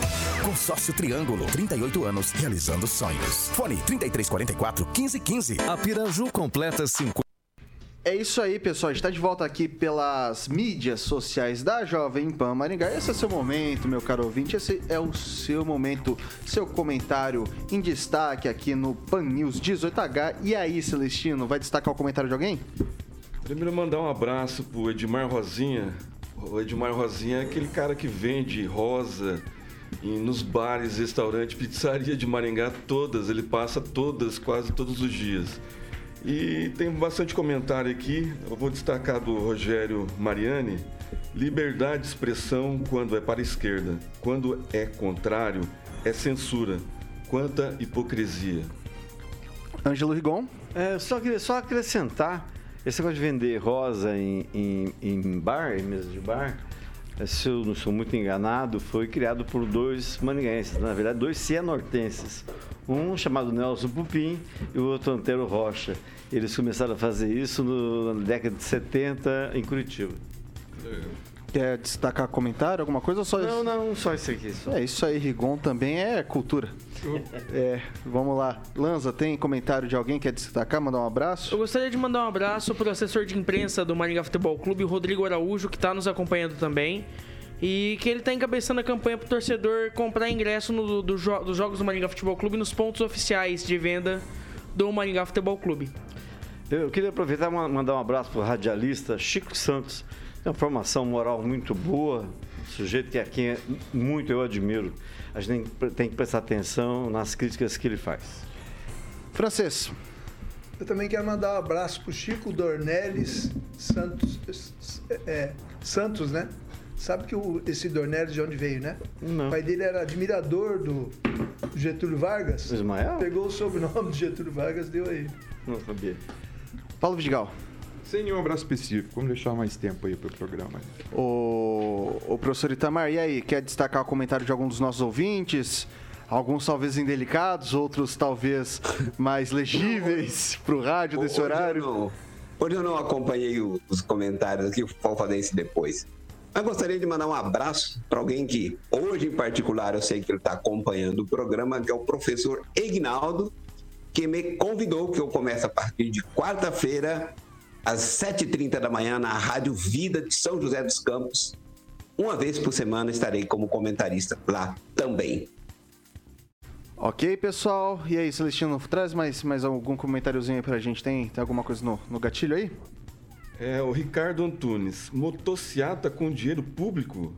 L: Consórcio Triângulo, 38 anos, realizando sonhos. Fone 3344 1515.
M: A Piraju completa 50.
A: É isso aí, pessoal. A gente está de volta aqui pelas mídias sociais da Jovem Pan Maringá. Esse é seu momento, meu caro ouvinte. Esse é o seu momento, seu comentário em destaque aqui no Pan News 18H. E aí, Celestino, vai destacar o comentário de alguém?
C: Primeiro mandar um abraço pro Edmar Rosinha. O Edmar Rosinha é aquele cara que vende rosa nos bares, restaurantes, pizzaria de Maringá, todas, ele passa todas, quase todos os dias. E tem bastante comentário aqui, eu vou destacar do Rogério Mariani. Liberdade de expressão quando é para a esquerda, quando é contrário, é censura. Quanta hipocrisia.
A: Ângelo Rigon.
K: É, só queria só acrescentar, esse negócio de vender rosa em, em, em bar, em mesa de bar, se eu não sou muito enganado, foi criado por dois maninguenses, na verdade, dois cianortenses. Um chamado Nelson Pupim e o outro Antero Rocha. Eles começaram a fazer isso no- na década de 70 em Curitiba.
A: Quer destacar comentário, alguma coisa ou só
K: Não, não, só isso aqui. Só.
A: É isso aí, Rigon também é cultura. É, vamos lá. Lanza, tem comentário de alguém que quer destacar, mandar um abraço?
B: Eu gostaria de mandar um abraço pro assessor de imprensa do Maringá Futebol Clube, o Rodrigo Araújo, que está nos acompanhando também. E que ele está encabeçando a campanha pro torcedor comprar ingresso no- do jo- dos jogos do Maringá Futebol Clube nos pontos oficiais de venda do Maringá Futebol Clube.
K: Eu queria aproveitar e ma- mandar um abraço para o radialista Chico Santos. Tem uma formação moral muito boa, um sujeito que a quem é muito eu admiro. A gente tem, tem que prestar atenção nas críticas que ele faz.
A: Francês.
D: Eu também quero mandar um abraço pro Chico Dornelles Santos, é, Santos, né? Sabe que o- esse Dornelles de onde veio, né?
K: Não.
D: O pai dele era admirador do Getúlio Vargas.
K: Ismael?
D: Pegou o sobrenome do Getúlio Vargas deu a ele.
K: Não sabia.
A: Paulo Vidigal.
E: Sem nenhum abraço específico, vamos deixar mais tempo aí pro programa.
A: O, o professor Itamar, e aí, quer destacar o comentário de algum dos nossos ouvintes? Alguns talvez indelicados, outros talvez mais legíveis pro rádio desse
F: Hoje
A: horário.
F: Eu não, hoje eu não acompanhei o- os comentários aqui, vou fazer isso depois. Mas gostaria de mandar um abraço para alguém que, hoje em particular, eu sei que ele está acompanhando o programa, que é o professor Ignaldo, que me convidou, que eu começo a partir de quarta-feira, às 7h30 da manhã, na Rádio Vida de São José dos Campos. Uma vez por semana estarei como comentarista lá também.
A: Ok, pessoal. E aí, Celestino, traz mais, mais algum comentáriozinho aí pra gente? Tem, tem alguma coisa no, no gatilho aí?
C: É, o Ricardo Antunes, motociata com dinheiro público?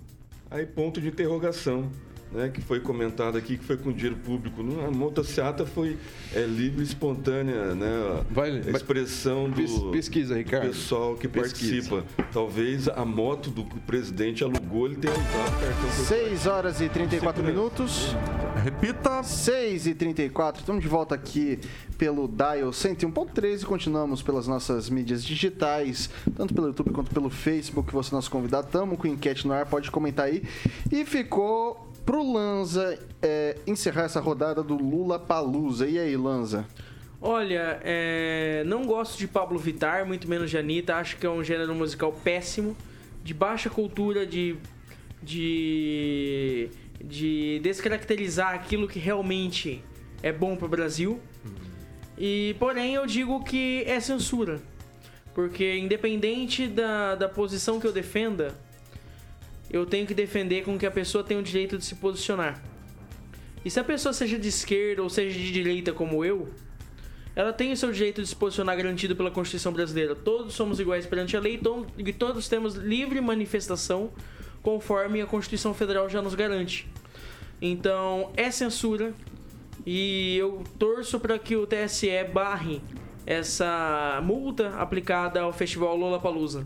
C: Aí ponto de interrogação, né? Que foi comentado aqui que foi com dinheiro público. A motociata foi é, livre e espontânea, né?
E: Vai-
C: a expressão do
E: Pes- pesquisa, Ricardo.
C: pessoal que
E: Pesquisa.
C: participa. Talvez a moto do que o presidente alugou, ele tenha usado o cartão
A: 6 horas e 34 minutos.
G: Repita.
A: 6 e 34. Estamos de volta aqui pelo Dial 101.3 e continuamos pelas nossas mídias digitais, tanto pelo YouTube quanto pelo Facebook. Você é nosso convidado. Tamo com enquete no ar, pode comentar aí. E ficou pro Lanza é, encerrar essa rodada do Lula Palusa. E aí, Lanza?
B: Olha, é, não gosto de Pablo Vittar, muito menos de Anitta. Acho que é um gênero musical péssimo, de baixa cultura, de, de, de descaracterizar aquilo que realmente é bom pro Brasil. E, porém, eu digo que é censura. Porque, independente da, da posição que eu defenda, eu tenho que defender com que a pessoa tenha o direito de se posicionar. E se a pessoa seja de esquerda ou seja de direita como eu, ela tem o seu direito de se posicionar garantido pela Constituição brasileira. Todos somos iguais perante a lei e todos temos livre manifestação conforme a Constituição Federal já nos garante. Então, é censura e eu torço para que o TSE barre essa multa aplicada ao Festival Lollapalooza.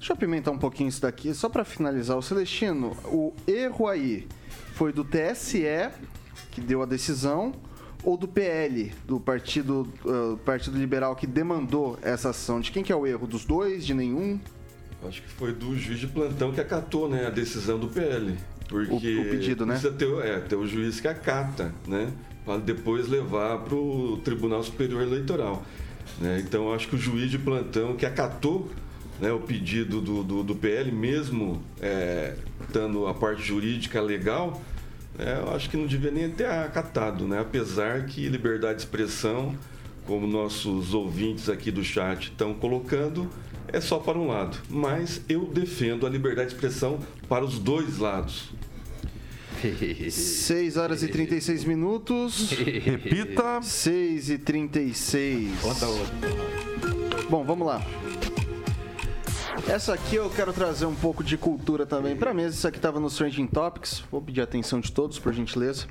A: Deixa eu apimentar um pouquinho isso daqui, só para finalizar. O Celestino, o erro aí foi do TSE, que deu a decisão, ou do PL, do Partido, uh, Partido Liberal, que demandou essa ação? De quem que é o erro? Dos dois? De nenhum?
C: Acho que foi do juiz de plantão que acatou né, a decisão do PL. Porque
A: O- o pedido, né?
C: Precisa ter, é, ter o juiz que acata, né? Para depois levar para o Tribunal Superior Eleitoral. né? Então, acho que o juiz de plantão que acatou né, o pedido do, do, do PL, mesmo é, dando a parte jurídica legal, é, eu acho que não devia nem ter acatado, né? Apesar que liberdade de expressão, como nossos ouvintes aqui do chat estão colocando, é só para um lado. Mas eu defendo a liberdade de expressão para os dois lados.
A: 6 horas e 36 minutos.
G: Repita.
A: 6 e 36. Bom, vamos lá. Essa aqui eu quero trazer um pouco de cultura também pra mesa. Isso aqui tava no Trending Topics. Vou pedir a atenção de todos, por gentileza.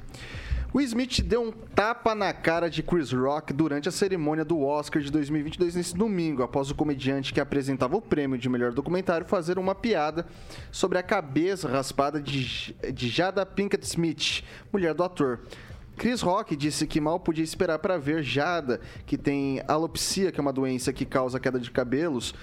A: Will Smith deu um tapa na cara de Chris Rock durante a cerimônia do Oscar de 2022 nesse domingo, após o comediante que apresentava o prêmio de melhor documentário fazer uma piada sobre a cabeça raspada de, de Jada Pinkett Smith, mulher do ator. Chris Rock disse que mal podia esperar para ver Jada, que tem alopecia, que é uma doença que causa queda de cabelos,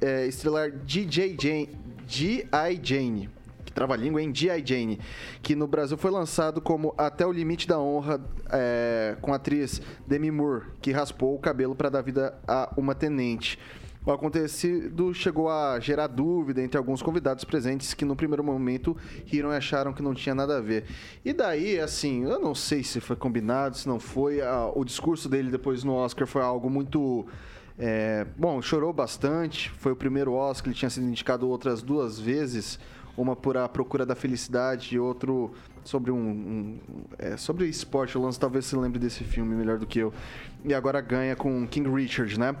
A: é, estrelar DJ Jane, G.I. Jane que trava a língua, hein? G.I. Jane, que no Brasil foi lançado como Até o Limite da Honra é, com a atriz Demi Moore, que raspou o cabelo para dar vida a uma tenente. O acontecido chegou a gerar dúvida entre alguns convidados presentes que no primeiro momento riram e acharam que não tinha nada a ver. E daí, assim, eu não sei se foi combinado, se não foi. ah, o discurso dele depois no Oscar foi algo muito é, bom, chorou bastante. Foi o primeiro Oscar, ele tinha sido indicado outras duas vezes. Uma por A Procura da Felicidade e outro sobre um, um- é, sobre esporte. O Lance talvez se lembre desse filme melhor do que eu. E agora ganha com King Richard, né?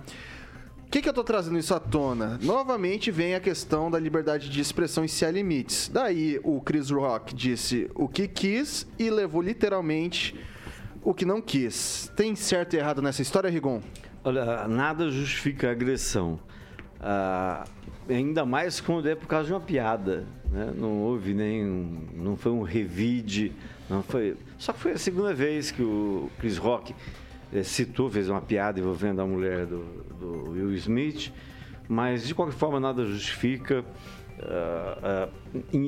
A: Que, que eu tô trazendo isso à tona? Novamente vem a questão da liberdade de expressão e se há limites. Daí o Chris Rock disse o que quis e levou literalmente o que não quis. Tem certo e errado nessa história, Rigon?
K: Olha, nada justifica a agressão. Ah, ainda mais quando é por causa de uma piada. né? Não houve nem. Não foi um revide. Não foi, só que foi a segunda vez que o Chris Rock eh, citou, fez uma piada envolvendo a mulher do, do Will Smith. Mas, de qualquer forma, nada justifica. ah, ah,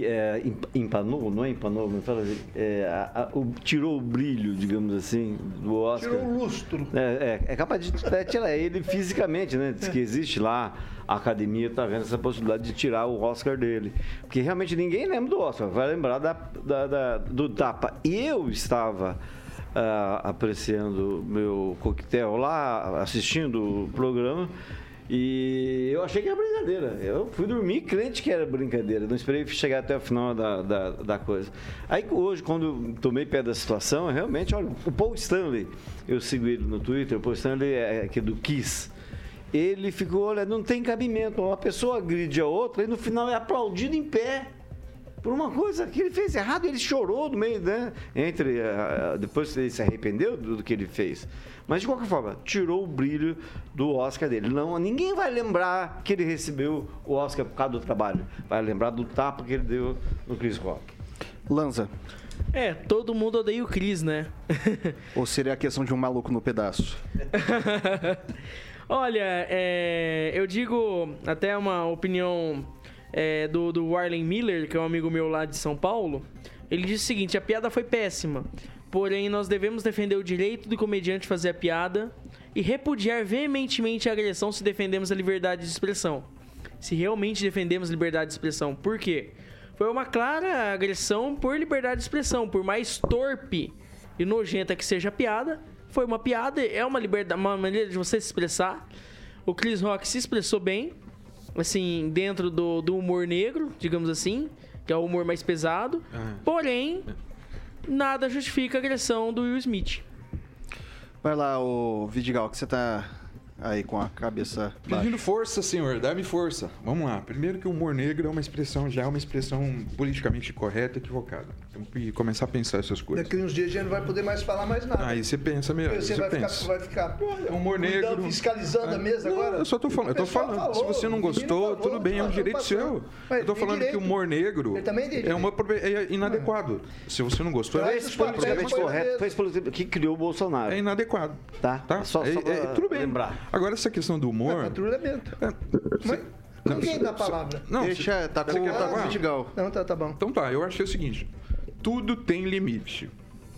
K: é, em- empanou, não é empanou, mas fala assim, é, a- a- o- tirou o brilho, digamos assim, do Oscar.
D: Tirou o lustro.
K: É, é, é capaz de é, tirar ele fisicamente, né? Diz que existe lá, a academia está vendo essa possibilidade de tirar o Oscar dele. Porque realmente ninguém lembra do Oscar, vai lembrar da, da- da- do tapa. Eu estava ah, apreciando meu coquetel lá, assistindo o programa. E eu achei que era brincadeira. Eu fui dormir crente que era brincadeira. Não esperei chegar até o final da, da, da coisa. Aí hoje, quando tomei pé da situação, realmente, olha, o Paul Stanley, eu sigo ele no Twitter, o Paul Stanley é aqui do Kiss. Ele ficou, olha, não tem cabimento. Uma pessoa agride a outra e no final é aplaudido em pé por uma coisa que ele fez errado, ele chorou no meio, né? Entre. ah, depois ele se arrependeu do, do que ele fez. Mas de qualquer forma, tirou o brilho do Oscar dele. Não, ninguém vai lembrar que ele recebeu o Oscar por causa do trabalho. Vai lembrar do tapa que ele deu no Chris Rock.
A: Lanza.
B: É, todo mundo odeia o Chris, né?
A: Ou seria a questão de um maluco no pedaço?
B: Olha, é, eu digo até uma opinião é, do, do Warlen Miller, que é um amigo meu lá de São Paulo. Ele disse o seguinte: a piada foi péssima, porém nós devemos defender o direito do comediante fazer a piada e repudiar veementemente a agressão se defendemos a liberdade de expressão. Se realmente defendemos liberdade de expressão. Por quê? Foi uma clara agressão por liberdade de expressão, por mais torpe e nojenta que seja a piada, foi uma piada, é uma liberdade, uma maneira de você se expressar. O Chris Rock se expressou bem, assim, dentro do, do humor negro, digamos assim, que é o humor mais pesado. Porém, nada justifica a agressão do Will Smith.
A: Vai lá, o Vidigal, que você tá aí com a cabeça baixa.
E: Pedindo força, senhor, dá-me força. Vamos lá. Primeiro que o humor negro é uma expressão, já é uma expressão politicamente correta e equivocada. Que começar a pensar essas coisas.
D: Daqui uns dias a gente não vai poder mais falar mais nada.
E: Aí você pensa mesmo,
D: Você
E: você
D: vai ficar,
E: pensa.
D: vai ficar
E: humor
D: cuidando,
E: negro.
D: fiscalizando a mesa
E: Não,
D: agora.
E: Eu só tô falando, eu tô falando.
D: falou,
E: Se você não gostou, tudo bem, é um direito
D: passou.
E: seu.
D: Mas
E: Eu tô falando que o
D: direito.
E: humor negro é, uma, é inadequado. Se você não gostou, é
D: papéis,
K: Politicamente correto foi que criou o Bolsonaro.
E: é inadequado.
K: Tá?
E: Tá?
K: Só, só
E: É- é- tudo bem.
K: lembrar.
E: Agora, essa questão do humor.
D: Patrulhamento.
E: É,
D: Mas
E: não,
D: ninguém dá a palavra.
E: Não,
A: Deixa, tá com o Vidigal.
D: Não, tá, tá bom.
E: Então tá, eu achei o seguinte: tudo tem limite.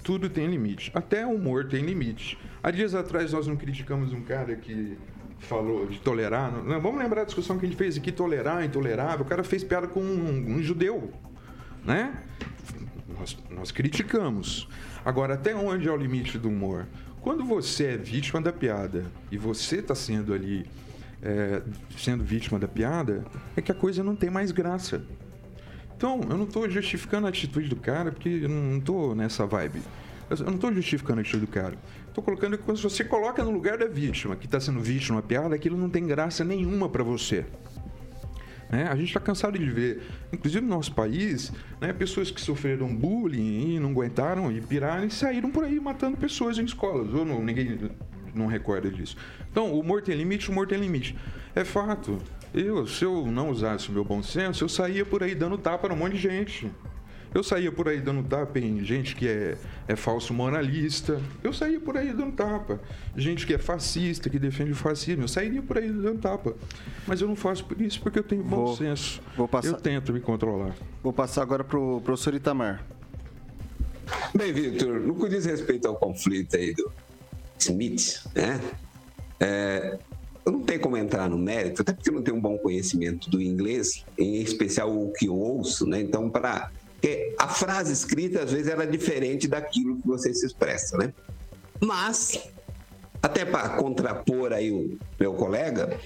E: Tudo tem limite. Até o humor tem limite. Há dias atrás nós não criticamos um cara que falou de tolerar. Não, vamos lembrar a discussão que a gente fez aqui: tolerar, intolerável. O cara fez piada com um, um judeu, né? Nós, nós criticamos. Agora, até onde é o limite do humor? Quando você é vítima da piada e você está sendo ali é, sendo vítima da piada, é que a coisa não tem mais graça. Então, eu não estou justificando a atitude do cara, porque eu não estou nessa vibe. Eu não estou justificando a atitude do cara. Estou colocando que quando você coloca no lugar da vítima, que está sendo vítima uma piada, aquilo não tem graça nenhuma para você. Né? A gente está cansado de ver, inclusive no nosso país, né, pessoas que sofreram bullying e não aguentaram e piraram e saíram por aí matando pessoas em escolas. Ou não, ninguém não recorda disso. Então, o humor tem limite, o humor tem limite. É fato. Eu, se eu não usasse o meu bom senso, eu saía por aí dando tapa num monte de gente. Eu saía por aí dando tapa em gente que é, é falso moralista. Eu saía por aí dando tapa. Gente que é fascista, que defende o fascismo. Eu sairia por aí dando tapa. Mas eu não faço por isso porque eu tenho bom
A: Vou-
E: senso.
A: vou passar-
E: Eu tento me controlar.
A: Vou passar agora pro professor Itamar.
F: Bem, Vitor, no que diz respeito ao conflito aí do Smith, né? É, eu não tenho como entrar no mérito, até porque eu não tenho um bom conhecimento do inglês, em especial o que eu ouço, né? Então, para a frase escrita às vezes ela é diferente daquilo que você se expressa, né? Mas até para contrapor aí o meu colega,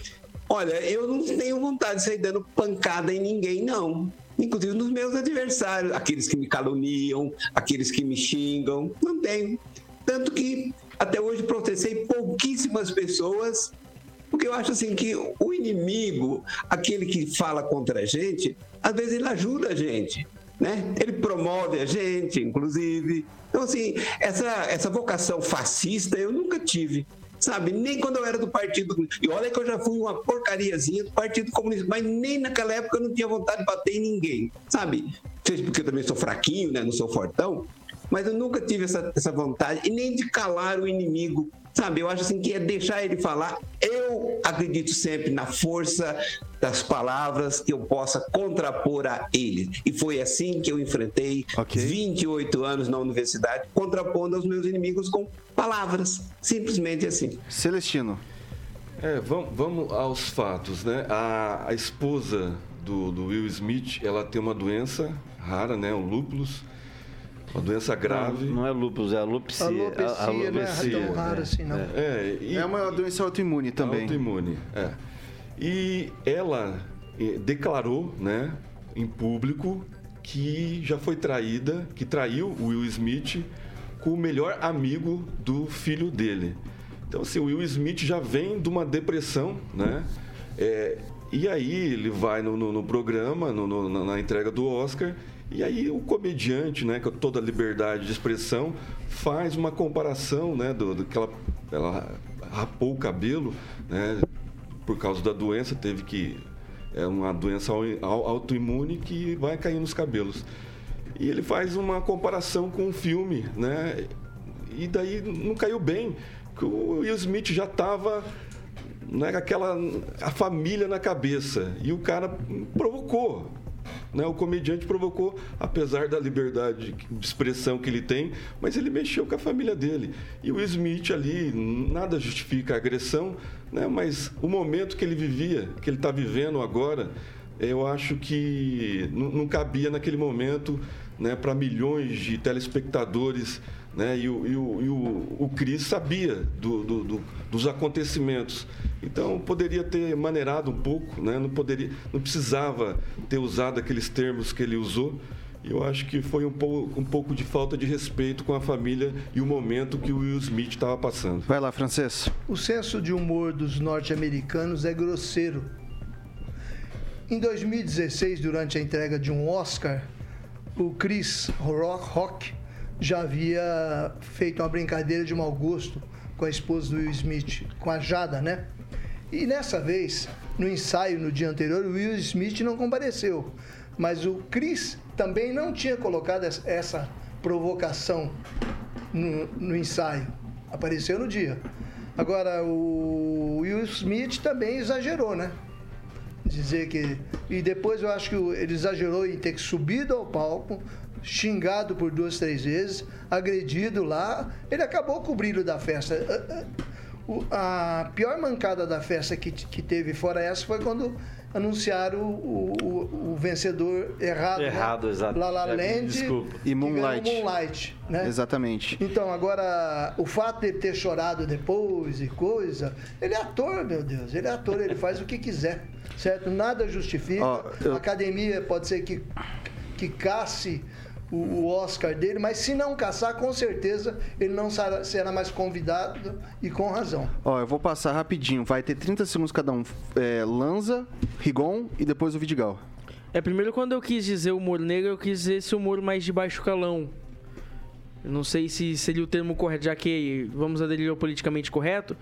F: olha, eu não tenho vontade de sair dando pancada em ninguém, não. Inclusive nos meus adversários, aqueles que me caluniam, aqueles que me xingam, não tenho. Tanto que até hoje processei pouquíssimas pessoas, porque eu acho assim que o inimigo, aquele que fala contra a gente, às vezes ele ajuda a gente. Né? Ele promove a gente, inclusive. Então, assim, essa, essa vocação fascista eu nunca tive. Sabe, nem quando eu era do Partido E olha que eu já fui uma porcariazinha do Partido Comunista, mas nem naquela época eu não tinha vontade de bater em ninguém. Sabe? Não sei se porque eu também sou fraquinho, né? Não sou fortão. Mas eu nunca tive essa, essa vontade, e nem de calar o inimigo. Sabe, eu acho assim que é deixar ele falar. Eu acredito sempre na força das palavras que eu possa contrapor a ele. E foi assim que eu enfrentei 28 anos na universidade, contrapondo aos meus inimigos com palavras. Simplesmente assim.
A: Celestino.
C: É, vamos, vamos aos fatos, né? A, a esposa do, do Will Smith, ela tem uma doença rara, né? O lúpulus. Uma doença grave.
K: Não, não é lúpus, é alopecia.
D: Alopecia, não é
K: alopecia,
D: tão raro
K: né?
D: assim, não.
C: É, e-
A: É uma doença autoimune também.
C: Autoimune, é. E ela eh, declarou, né, em público, que já foi traída, que traiu o Will Smith com o melhor amigo do filho dele. Então, assim, o Will Smith já vem de uma depressão, né? É, e aí ele vai no, no- no programa, no- na entrega do Oscar, e aí o comediante, né, com toda a liberdade de expressão, faz uma comparação, né, do, do que ela, ela rapou o cabelo, né, por causa da doença, teve que é uma doença au- au- autoimune que vai cair nos cabelos. E ele faz uma comparação com um filme, né? E daí não caiu bem, que o Will Smith já estava né, aquela a família na cabeça e o cara provocou. Né, o comediante provocou, apesar da liberdade de expressão que ele tem, mas ele mexeu com a família dele. E o Smith ali, nada justifica a agressão, né, mas o momento que ele vivia, que ele está vivendo agora, eu acho que não cabia naquele momento né, para milhões de telespectadores. Né, e o, e o, e o, o Cris sabia do- do- do- dos acontecimentos. Então poderia ter maneirado um pouco, né, não, poderia, não precisava ter usado aqueles termos que ele usou. E eu acho que foi um pouco, um pouco de falta de respeito com a família e o momento que o Will Smith estava passando.
A: Vai lá, Francês.
D: O senso de humor dos norte-americanos é grosseiro. Em 2016, durante a entrega de um Oscar, o Chris Rock, Rock já havia feito uma brincadeira de mau gosto com a esposa do Will Smith, com a Jada, né? E nessa vez, no ensaio no dia anterior, o Will Smith não compareceu. Mas o Chris também não tinha colocado essa- provocação no, no ensaio. Apareceu no dia. Agora, o Will Smith também exagerou, né? Dizer que. E depois eu acho que ele exagerou em ter que subido ao palco, xingado por duas, três vezes, agredido lá. Ele acabou com o brilho da festa. Ah, ah, A pior mancada da festa que, que teve fora essa foi quando anunciaram o, o- o vencedor errado. né?
K: Errado, exato.
D: La La Land
K: desculpa.
A: E Moonlight.
D: Moonlight, né?
A: Exatamente.
D: Então, agora, o fato de ele ter chorado depois e coisa, ele é ator, meu Deus, ele é ator, ele faz o que quiser, certo? Nada justifica.
A: Ó, eu-
D: A academia pode ser que, que casse o, o Oscar dele, mas se não caçar, com certeza ele não será, será mais convidado e com razão.
A: Ó, eu vou passar rapidinho. Vai ter 30 segundos cada um. É, Lanza, Rigon e depois o Vidigal.
B: É, primeiro quando eu quis dizer humor negro, eu quis dizer esse humor mais de baixo calão. Eu não sei se seria o termo correto, já que vamos aderir ao politicamente correto,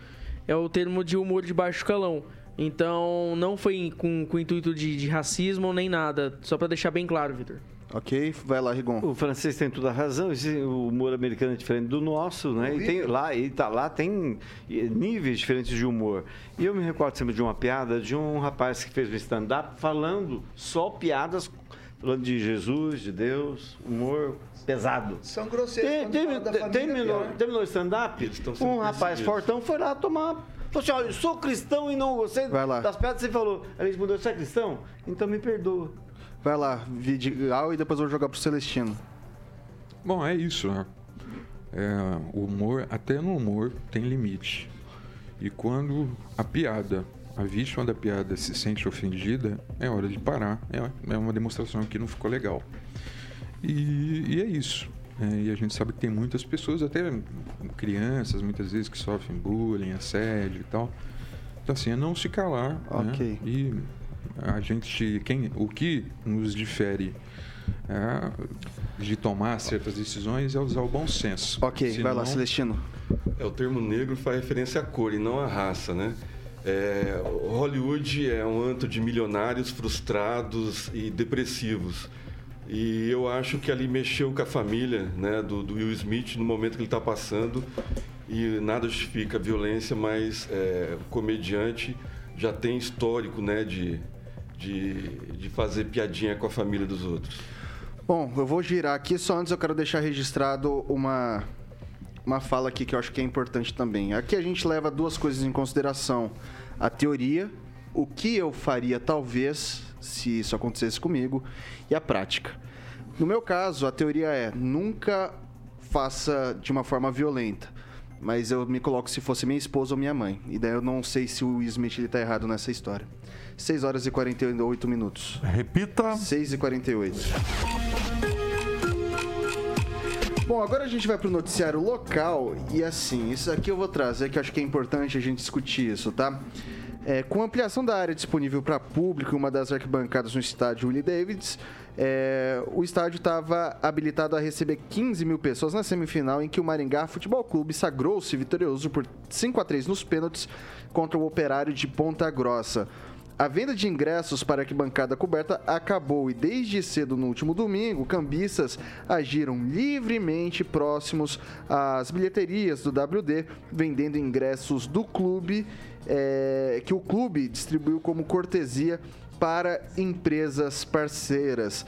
B: é o termo de humor de baixo calão. Então, não foi com, com o intuito de, de racismo nem nada, só pra deixar bem claro, Vitor.
A: Ok, vai lá, Rigon.
K: O francês tem toda a razão. O humor americano é diferente do nosso, né? E tem, lá, e tá, lá tem níveis diferentes de humor. E eu me recordo sempre de uma piada de um rapaz que fez um stand-up falando só piadas, falando de Jesus, de Deus, humor pesado.
D: São grosseiros.
K: Tem-
D: família,
K: terminou,
D: pior.
K: terminou o stand-up, um rapaz fortão foi lá tomar. Falou assim: olha, eu sou cristão e não gostei
A: Vai lá.
K: das piadas. Você falou, ele respondeu: você é cristão? Então me perdoa.
A: Vai lá, Vidigal e depois eu vou jogar pro Celestino.
E: Bom, é isso, né? É, o humor, até no humor, tem limite. E quando a piada, a vítima da piada se sente ofendida, é hora de parar. É, é uma demonstração que não ficou legal. E, e é isso. É, e a gente sabe que tem muitas pessoas, até crianças, muitas vezes, que sofrem bullying, assédio e tal. Então, assim, é não se calar. né?
A: Ok.
E: E a gente, quem, o que nos difere é, de tomar certas decisões é usar o bom senso.
A: Ok, vai lá,
E: Senão-
A: Celestino.
C: É, o termo negro faz referência à cor e não à raça, né? É, Hollywood é um antro de milionários frustrados e depressivos. E eu acho que ali mexeu com a família né, do, do Will Smith no momento que ele está passando. E nada justifica a violência, mas é, o comediante já tem histórico né, de, de, de fazer piadinha com a família dos outros.
A: Bom, eu vou girar aqui, só antes eu quero deixar registrado uma, uma fala aqui que eu acho que é importante também. Aqui a gente leva duas coisas em consideração: a teoria, o que eu faria talvez se isso acontecesse comigo, e a prática. No meu caso, a teoria é nunca faça de uma forma violenta. Mas eu me coloco se fosse minha esposa ou minha mãe. E daí eu não sei se o Will Smith ele tá errado nessa história. 6 horas e 48 minutos.
G: Repita.
A: 6 e 48. Bom, agora a gente vai pro noticiário local e assim, isso aqui eu vou trazer que acho que é importante a gente discutir isso, tá? É, com a ampliação da área disponível para público uma das arquibancadas no estádio Willie Davids, é, o estádio estava habilitado a receber 15 mil pessoas na semifinal em que o Maringá Futebol Clube sagrou-se vitorioso por 5 a 3 nos pênaltis contra o Operário de Ponta Grossa. A venda de ingressos para a arquibancada coberta acabou e desde cedo no último domingo, cambistas agiram livremente próximos às bilheterias do WD, vendendo ingressos do clube, eh, que o clube distribuiu como cortesia para empresas parceiras.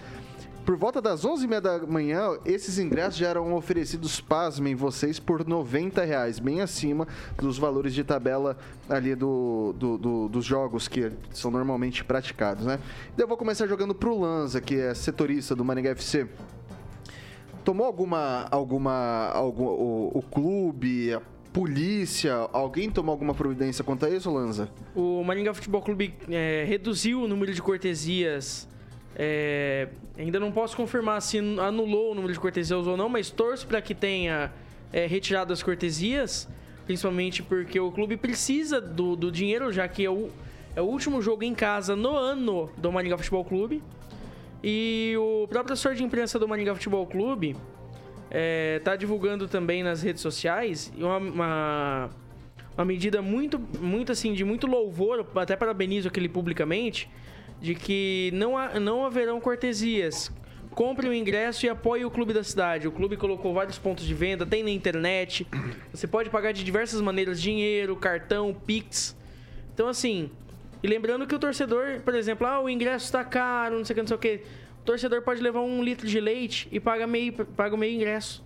A: Por volta das 11h30 da manhã, esses ingressos já eram oferecidos, pasmem vocês, por 90 reais, bem acima dos valores de tabela ali do, do- do- dos jogos que são normalmente praticados, né? Então eu vou começar jogando pro Lanza, que é setorista do Maringá FC. Tomou alguma. alguma. algum, o, o clube, polícia, alguém tomou alguma providência quanto a isso, Lanza?
B: O Maringá Futebol Clube é, reduziu o número de cortesias. é, ainda não posso confirmar se anulou o número de cortesias ou não, mas torço para que tenha é, retirado as cortesias, principalmente porque o clube precisa do, do dinheiro, já que é o, é o último jogo em casa no ano do Maringá Futebol Clube. E o próprio assessor de imprensa do Maringá Futebol Clube está divulgando também nas redes sociais uma, uma, uma medida muito, muito assim, de muito louvor, até parabenizo aquele publicamente, de que não, há, não haverão cortesias. Compre o ingresso e apoie o clube da cidade. O clube colocou vários pontos de venda, tem na internet. Você pode pagar de diversas maneiras: dinheiro, cartão, Pix. Então, assim, e lembrando que o torcedor, por exemplo, ah, o ingresso está caro, não sei o que, não sei o que. Torcedor pode levar um litro de leite e paga meio, paga o meio ingresso.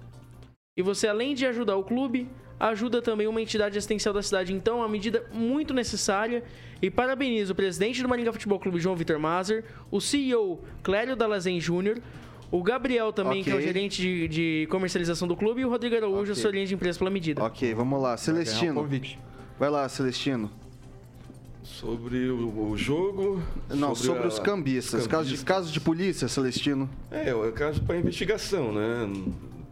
B: E você, além de ajudar o clube, ajuda também uma entidade assistencial da cidade. Então, é uma medida muito necessária. E parabenizo o presidente do Maringá Futebol Clube, João Vitor Mazer, o CEO, Clério Dalazen Júnior, o Gabriel também, que é o gerente de, de comercialização do clube, e o Rodrigo Araújo, assessoria de empresa pela medida.
A: Ok, vamos lá. Celestino. Vai lá, Celestino.
C: Sobre o, o jogo.
A: Não, sobre,
C: a-
A: os cambistas. Caso de, caso de polícia, Celestino.
C: É, é caso para investigação, né?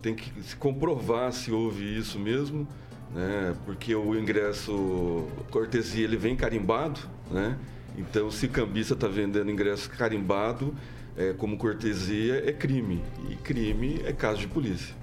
C: Tem que se comprovar se houve isso mesmo, né? Porque o ingresso cortesia ele vem carimbado, né? Então, se cambista está vendendo ingresso carimbado é, como cortesia, é crime. E crime é caso de polícia.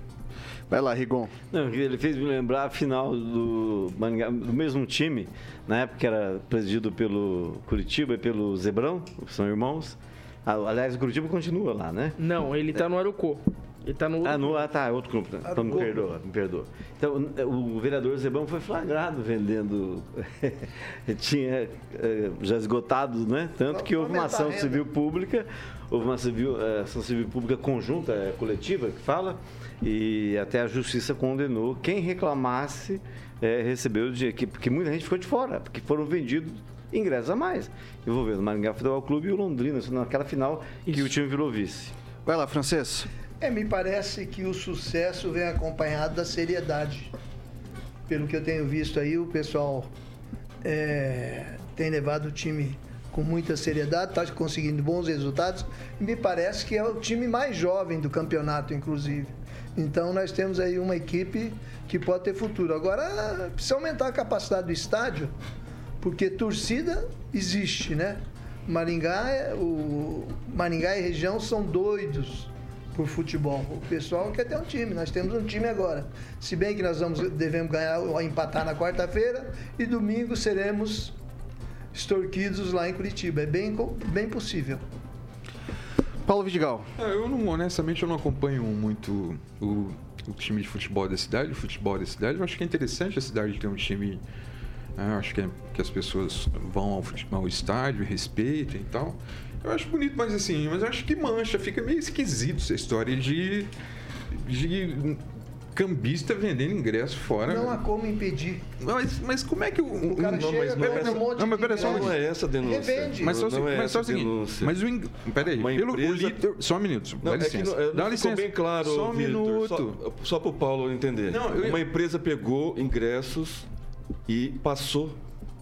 A: Vai lá, Rigon.
K: Não, ele fez me lembrar a final do, do mesmo time, na época que era presidido pelo Curitiba e pelo Zebrão, que são irmãos. Aliás, o Curitiba continua lá, né?
B: Não, ele tá no Arucô. Ele tá no.
K: Ah, no, ah tá, é outro clube. Então me perdoa, me perdoa. Então, o vereador Zebrão foi flagrado vendendo. tinha eh, já esgotado, né? Tanto que houve uma ação civil pública, houve uma civil, eh, ação civil pública conjunta, eh, coletiva, que fala, e até a justiça condenou quem reclamasse eh, recebeu o dinheiro, que- porque muita gente ficou de fora, porque foram vendidos ingressos a mais, envolvendo o Maringá Futebol Clube e o Londrina, isso naquela final que o time virou vice.
A: Vai lá, francês.
D: É, me parece que o sucesso vem acompanhado da seriedade. Pelo que eu tenho visto aí, o pessoal é, tem levado o time com muita seriedade, está conseguindo bons resultados. Me parece que é o time mais jovem do campeonato, inclusive. Então nós temos aí uma equipe que pode ter futuro. Agora precisa aumentar a capacidade do estádio, porque torcida existe, né? Maringá, é- o Maringá e região são doidos por futebol. O pessoal quer ter um time, nós temos um time agora. Se bem que nós vamos, devemos ganhar ou empatar na quarta-feira e domingo seremos extorquidos lá em Curitiba. É bem, bem possível.
A: Paulo Vidigal.
E: Ah, eu não, honestamente, eu não acompanho muito o, o time de futebol da cidade, o futebol da cidade. Eu acho que é interessante a cidade ter um time. eu acho que, é- que as pessoas vão ao, fute- ao estádio, respeitem e tal. Eu acho bonito, mas assim, mas eu acho que mancha, fica meio esquisito essa história de, de cambista vendendo ingresso fora.
D: Não há como impedir.
E: Mas, mas como é que o.
D: O cara
E: não,
D: chega,
E: mas,
D: compra um monte
E: não, mas só
D: ingresso.
C: Não é essa a denúncia.
D: Revende.
E: Mas só,
C: Não é
E: mas só o seguinte,
C: denúncia.
E: mas o ing... peraí,
C: Uma
E: pelo, o
C: empresa-
E: líder- só um minuto,
C: Não,
E: dá
C: é que
E: licença.
C: é,
E: dá
C: não
E: licença.
C: bem claro,
E: Só um minuto.
C: Só, só para o Paulo entender.
E: Não, eu-
C: Uma empresa pegou ingressos e passou,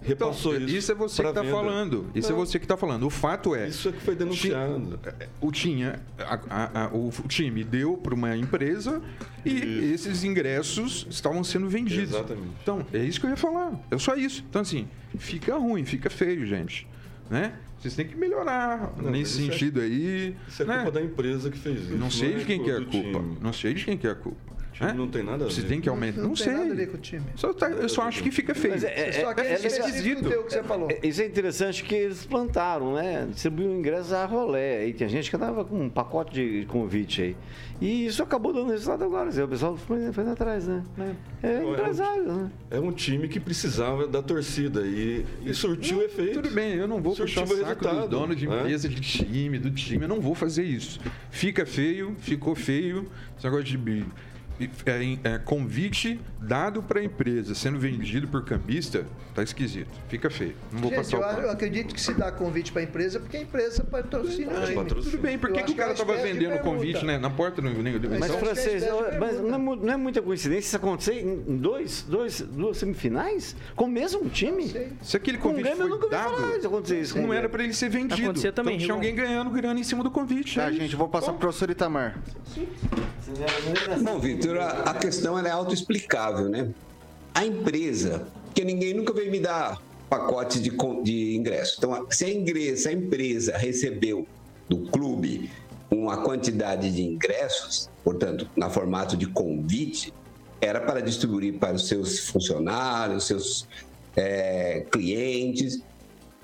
C: repassou
E: Então,
C: isso.
E: isso é você que está falando. Isso
C: Não,
E: é você que está falando. O fato é.
C: Isso é que foi denunciado.
E: O tinha, a- a- a- o time deu para uma empresa e esses ingressos estavam sendo vendidos.
C: Exatamente.
E: Então, é isso que eu ia falar. É só isso. Então, assim, fica ruim, fica feio, gente. Né? Vocês têm que melhorar
C: Não,
E: nesse
C: isso é-
E: sentido aí.
C: Isso é
E: né?
C: culpa da empresa que fez isso.
E: Não sei
C: é
E: de quem que é a culpa.
C: time.
E: Não sei de quem que é a culpa.
C: Time não tem nada a
E: Você
C: ver.
E: tem que aumentar. Não,
D: Não, tem
E: sei.
D: nada a ver com o time.
E: Só tá- eu só acho que fica feio.
K: Mas é-
D: Você só quer
K: é- é
D: esquisito o que você falou.
K: É, Isso é interessante que eles plantaram, né? Distribuíam ingressos a rolé. E tem gente que andava com um pacote de convite aí. E isso acabou dando resultado agora. O pessoal foi, foi atrás, né? É
C: Não,
K: empresário, né?
C: É um time que precisava da torcida e, e surtiu efeito.
E: Tudo bem, eu não vou
C: Surtiu
E: puxar
C: o
E: saco do
C: resultado,
E: dono de
C: né?
E: empresa, de time, do time. Eu não vou fazer isso. Fica feio, ficou feio. Esse negócio de é, é, convite dado para a empresa sendo vendido por cambista, tá esquisito. Fica feio. Não vou
D: Gente,
E: passar
D: eu,
E: o
D: eu acredito que se dá convite para a empresa, porque a empresa patrocina o time.
E: Tudo bem, por que, que o cara
D: é
E: estava vendendo
D: permuta.
E: convite né, na porta do nego do
K: Mas,
D: Então,
K: francês,
D: é
K: não- mas não, é, não é muita coincidência isso acontecer em dois, dois, duas semifinais com o mesmo time?
E: Se aquele
K: Com o
E: convite
K: eu
E: foi dado,
K: falar isso acontecer isso. com
E: não
K: o
E: era para ele ser vendido.
B: Acontecia também,
E: então tinha alguém ganhando grana em cima do convite.
A: Tá,
E: é
A: gente, eu vou passar pro professor Itamar.
F: Bom, Vitor, a, questão é autoexplicável, né? A empresa, porque ninguém nunca veio me dar pacote de, de ingresso. Então, se a, ingre- se a empresa recebeu do clube uma quantidade de ingressos, portanto, na formato de convite, era para distribuir para os seus funcionários, seus eh, clientes.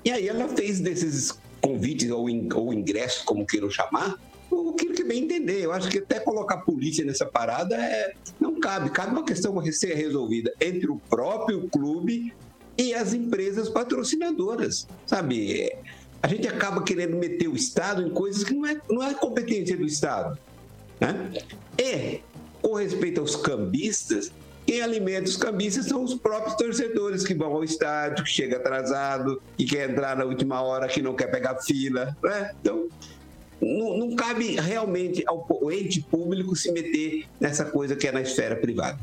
F: E aí ela fez desses convites ou, in- ou ingressos, como queiram chamar, o que bem entender. Eu acho que até colocar polícia nessa parada é, não cabe. Cabe uma questão a ser resolvida entre o próprio clube e as empresas patrocinadoras, sabe? A gente acaba querendo meter o Estado em coisas que não é, não é competência do Estado. Né? E, com respeito aos cambistas, quem alimenta os cambistas são os próprios torcedores que vão ao estádio, que chega atrasado, que quer entrar na última hora, que não quer pegar fila. Né? Então, não, não cabe realmente ao ente público se meter nessa coisa que é na esfera privada.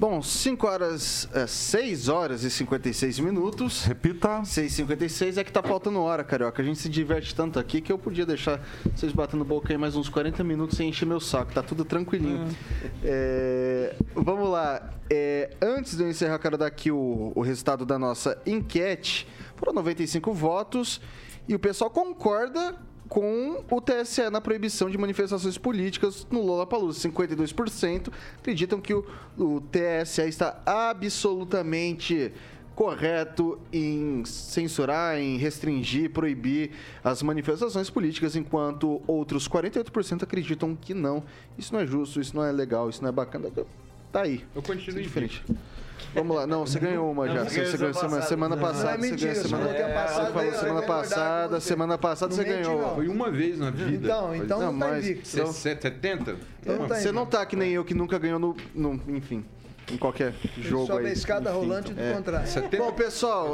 A: Bom, 5 horas, 6 horas e 56 minutos.
G: Repita.
A: 6 e 56 é que tá faltando hora, carioca. A gente se diverte tanto aqui que eu podia deixar vocês batendo boca aí mais uns 40 minutos sem encher meu saco. Tá tudo tranquilinho. É, vamos lá. É, antes de eu encerrar, quero dar aqui o, o resultado da nossa enquete. Foram 95 votos e o pessoal concorda com o TSE na proibição de manifestações políticas no Lollapalooza. 52% acreditam que o, o TSE está absolutamente correto em censurar, em restringir, proibir as manifestações políticas, enquanto outros 48% acreditam que não. Isso não é justo, isso não é legal, isso não é bacana. Tá aí.
E: Eu continuo
A: diferente. Vamos lá, não, você ganhou uma já. Você, você ganhou semana, semana passada.
D: Não é mentira,
A: você ganhou
D: você falou que a passada
A: você falou semana passada, semana passada
D: Não
A: você ganhou.
D: não.
E: Foi uma vez na vida.
D: Então, então
A: Não,
D: não tá invicto.
A: então-
E: 70?
D: Então tá
A: Você não tá que nem eu que nunca ganhou no, no- enfim, em qualquer jogo
D: sobe
A: aí.
D: a escada
A: Enfim,
D: rolante do
A: é.
D: contrário.
A: Bom, pessoal,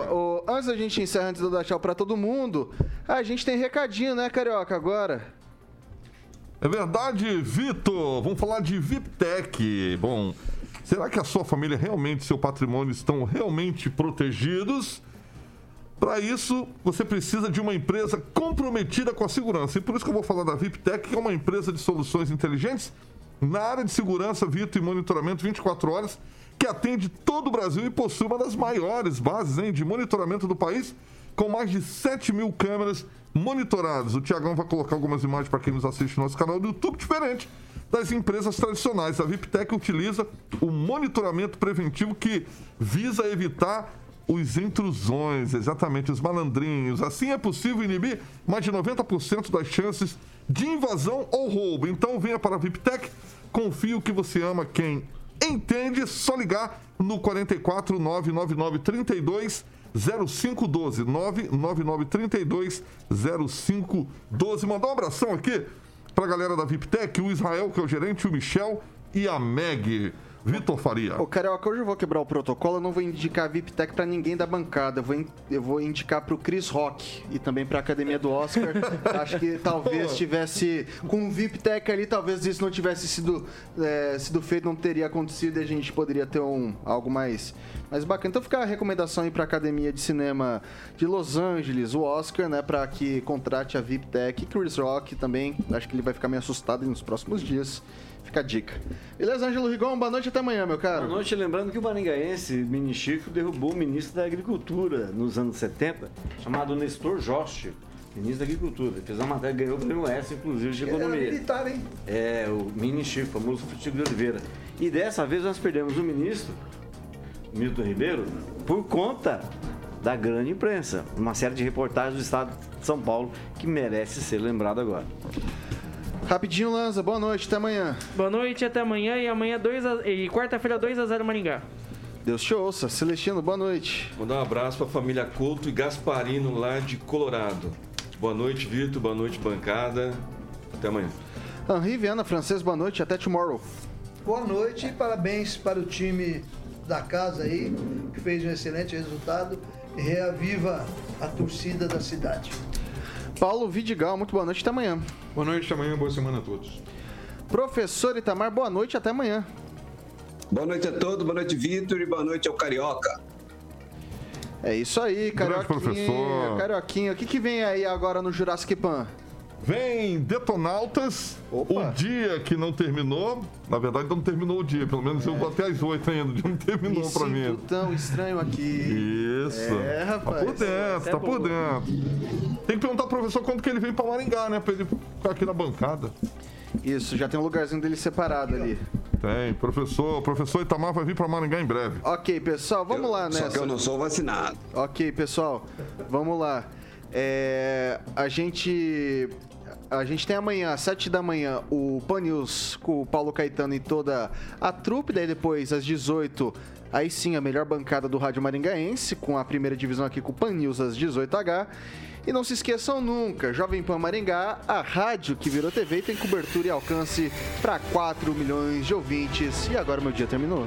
A: o- antes da gente encerrar, antes de eu dar tchau pra todo mundo, a gente tem recadinho, né, Carioca, agora?
G: É verdade, Vitor. Vamos falar de VIPTEC. Bom, será que a sua família realmente, seu patrimônio estão realmente protegidos? Para isso, você precisa de uma empresa comprometida com a segurança. E por isso que eu vou falar da VIPTEC, que é uma empresa de soluções inteligentes na área de segurança, Vitor, e monitoramento 24 horas, que atende todo o Brasil e possui uma das maiores bases hein, de monitoramento do país, com mais de 7 mil câmeras monitoradas. O Tiagão vai colocar algumas imagens para quem nos assiste no nosso canal do YouTube, diferente das empresas tradicionais. A VIPTEC utiliza o monitoramento preventivo que visa evitar os intrusões, exatamente, os malandrinhos. Assim é possível inibir mais de 90% das chances de invasão ou roubo. Então venha para a VIPTEC, confio que você ama quem entende, só ligar no 44 999 32 0512 999 32 0512. Mandar um abração aqui pra galera da VIPTEC, o Israel, que é o gerente, o Michel e a Meg. Vitor Faria.
A: Ô, Carioca, hoje eu vou quebrar o protocolo, eu não vou indicar a VIPTEC pra ninguém da bancada, eu vou, in- eu vou indicar pro Chris Rock e também pra Academia do Oscar. Acho que talvez tivesse, com o VIPTEC ali, talvez isso não tivesse sido, é, sido feito, não teria acontecido e a gente poderia ter um, algo mais, mais bacana. Então fica a recomendação aí pra Academia de Cinema de Los Angeles, o Oscar, né, pra que contrate a VIPTEC e Chris Rock também, acho que ele vai ficar meio assustado nos próximos dias. Fica a dica. Beleza, Ângelo Rigon? Boa noite até amanhã, meu caro.
K: Boa noite, lembrando que o maringaense Mini Chico derrubou o ministro da Agricultura nos anos 70, chamado Nestor Joste, ministro da Agricultura. Ele fez uma matéria, ganhou o prêmio S, inclusive, de
D: Ele era
K: economia.
D: militar, hein?
K: É, o Mini Chico, famoso Chico de Oliveira. E dessa vez nós perdemos o ministro, Milton Ribeiro, por conta da grande imprensa. Uma série de reportagens do estado de São Paulo que merece ser lembrado agora.
A: Rapidinho, Lanza. Boa noite, até amanhã.
B: Boa noite, até amanhã. E amanhã 2 a... e quarta-feira 2x0 Maringá.
A: Deus te ouça. Celestino, boa noite.
C: Mandar um abraço para a família Couto e Gasparino lá de Colorado. Boa noite, Vitor. Boa noite, bancada. Até amanhã.
A: Henri Viana, francês, boa noite, até tomorrow.
D: Boa noite e parabéns para o time da casa aí, que fez um excelente resultado e reaviva a torcida da cidade.
A: Paulo Vidigal, muito boa noite, até amanhã.
E: Boa noite, até amanhã, boa semana a todos.
A: Professor Itamar, boa noite, até amanhã.
F: Boa noite a todos, boa noite, Vitor, e boa noite ao Carioca.
A: É isso aí, Carioquinha. Carioquinha, o que, que vem aí agora no Jurassic Pan?
G: Vem Detonautas, o dia que não terminou. Na verdade, não terminou o dia, pelo menos eu vou até às 8 ainda, o dia não terminou
A: Me
G: pra
A: sinto
G: mim.
A: tão estranho aqui.
G: Isso.
A: É, rapaz.
G: Tá por dentro,
A: é
G: tá por dentro. Tem que perguntar pro professor quando que ele vem pra Maringá, né? Pra ele ficar aqui na bancada.
A: Isso, já tem um lugarzinho dele separado ali.
G: Tem, professor. O professor Itamar vai vir pra Maringá em breve.
A: Ok, pessoal, vamos lá
F: Só
A: nessa.
F: que eu não sou vacinado.
A: Ok, pessoal, vamos lá. É, a gente. A gente tem amanhã, às 7 da manhã, o Pan News com o Paulo Caetano e toda a trupe. Daí depois, às 18, aí sim, a melhor bancada do Rádio Maringaense, com a primeira divisão aqui com o Pan News às 18h. E não se esqueçam nunca, Jovem Pan Maringá, a rádio que virou TV, tem cobertura e alcance para 4 milhões de ouvintes. E agora meu dia terminou.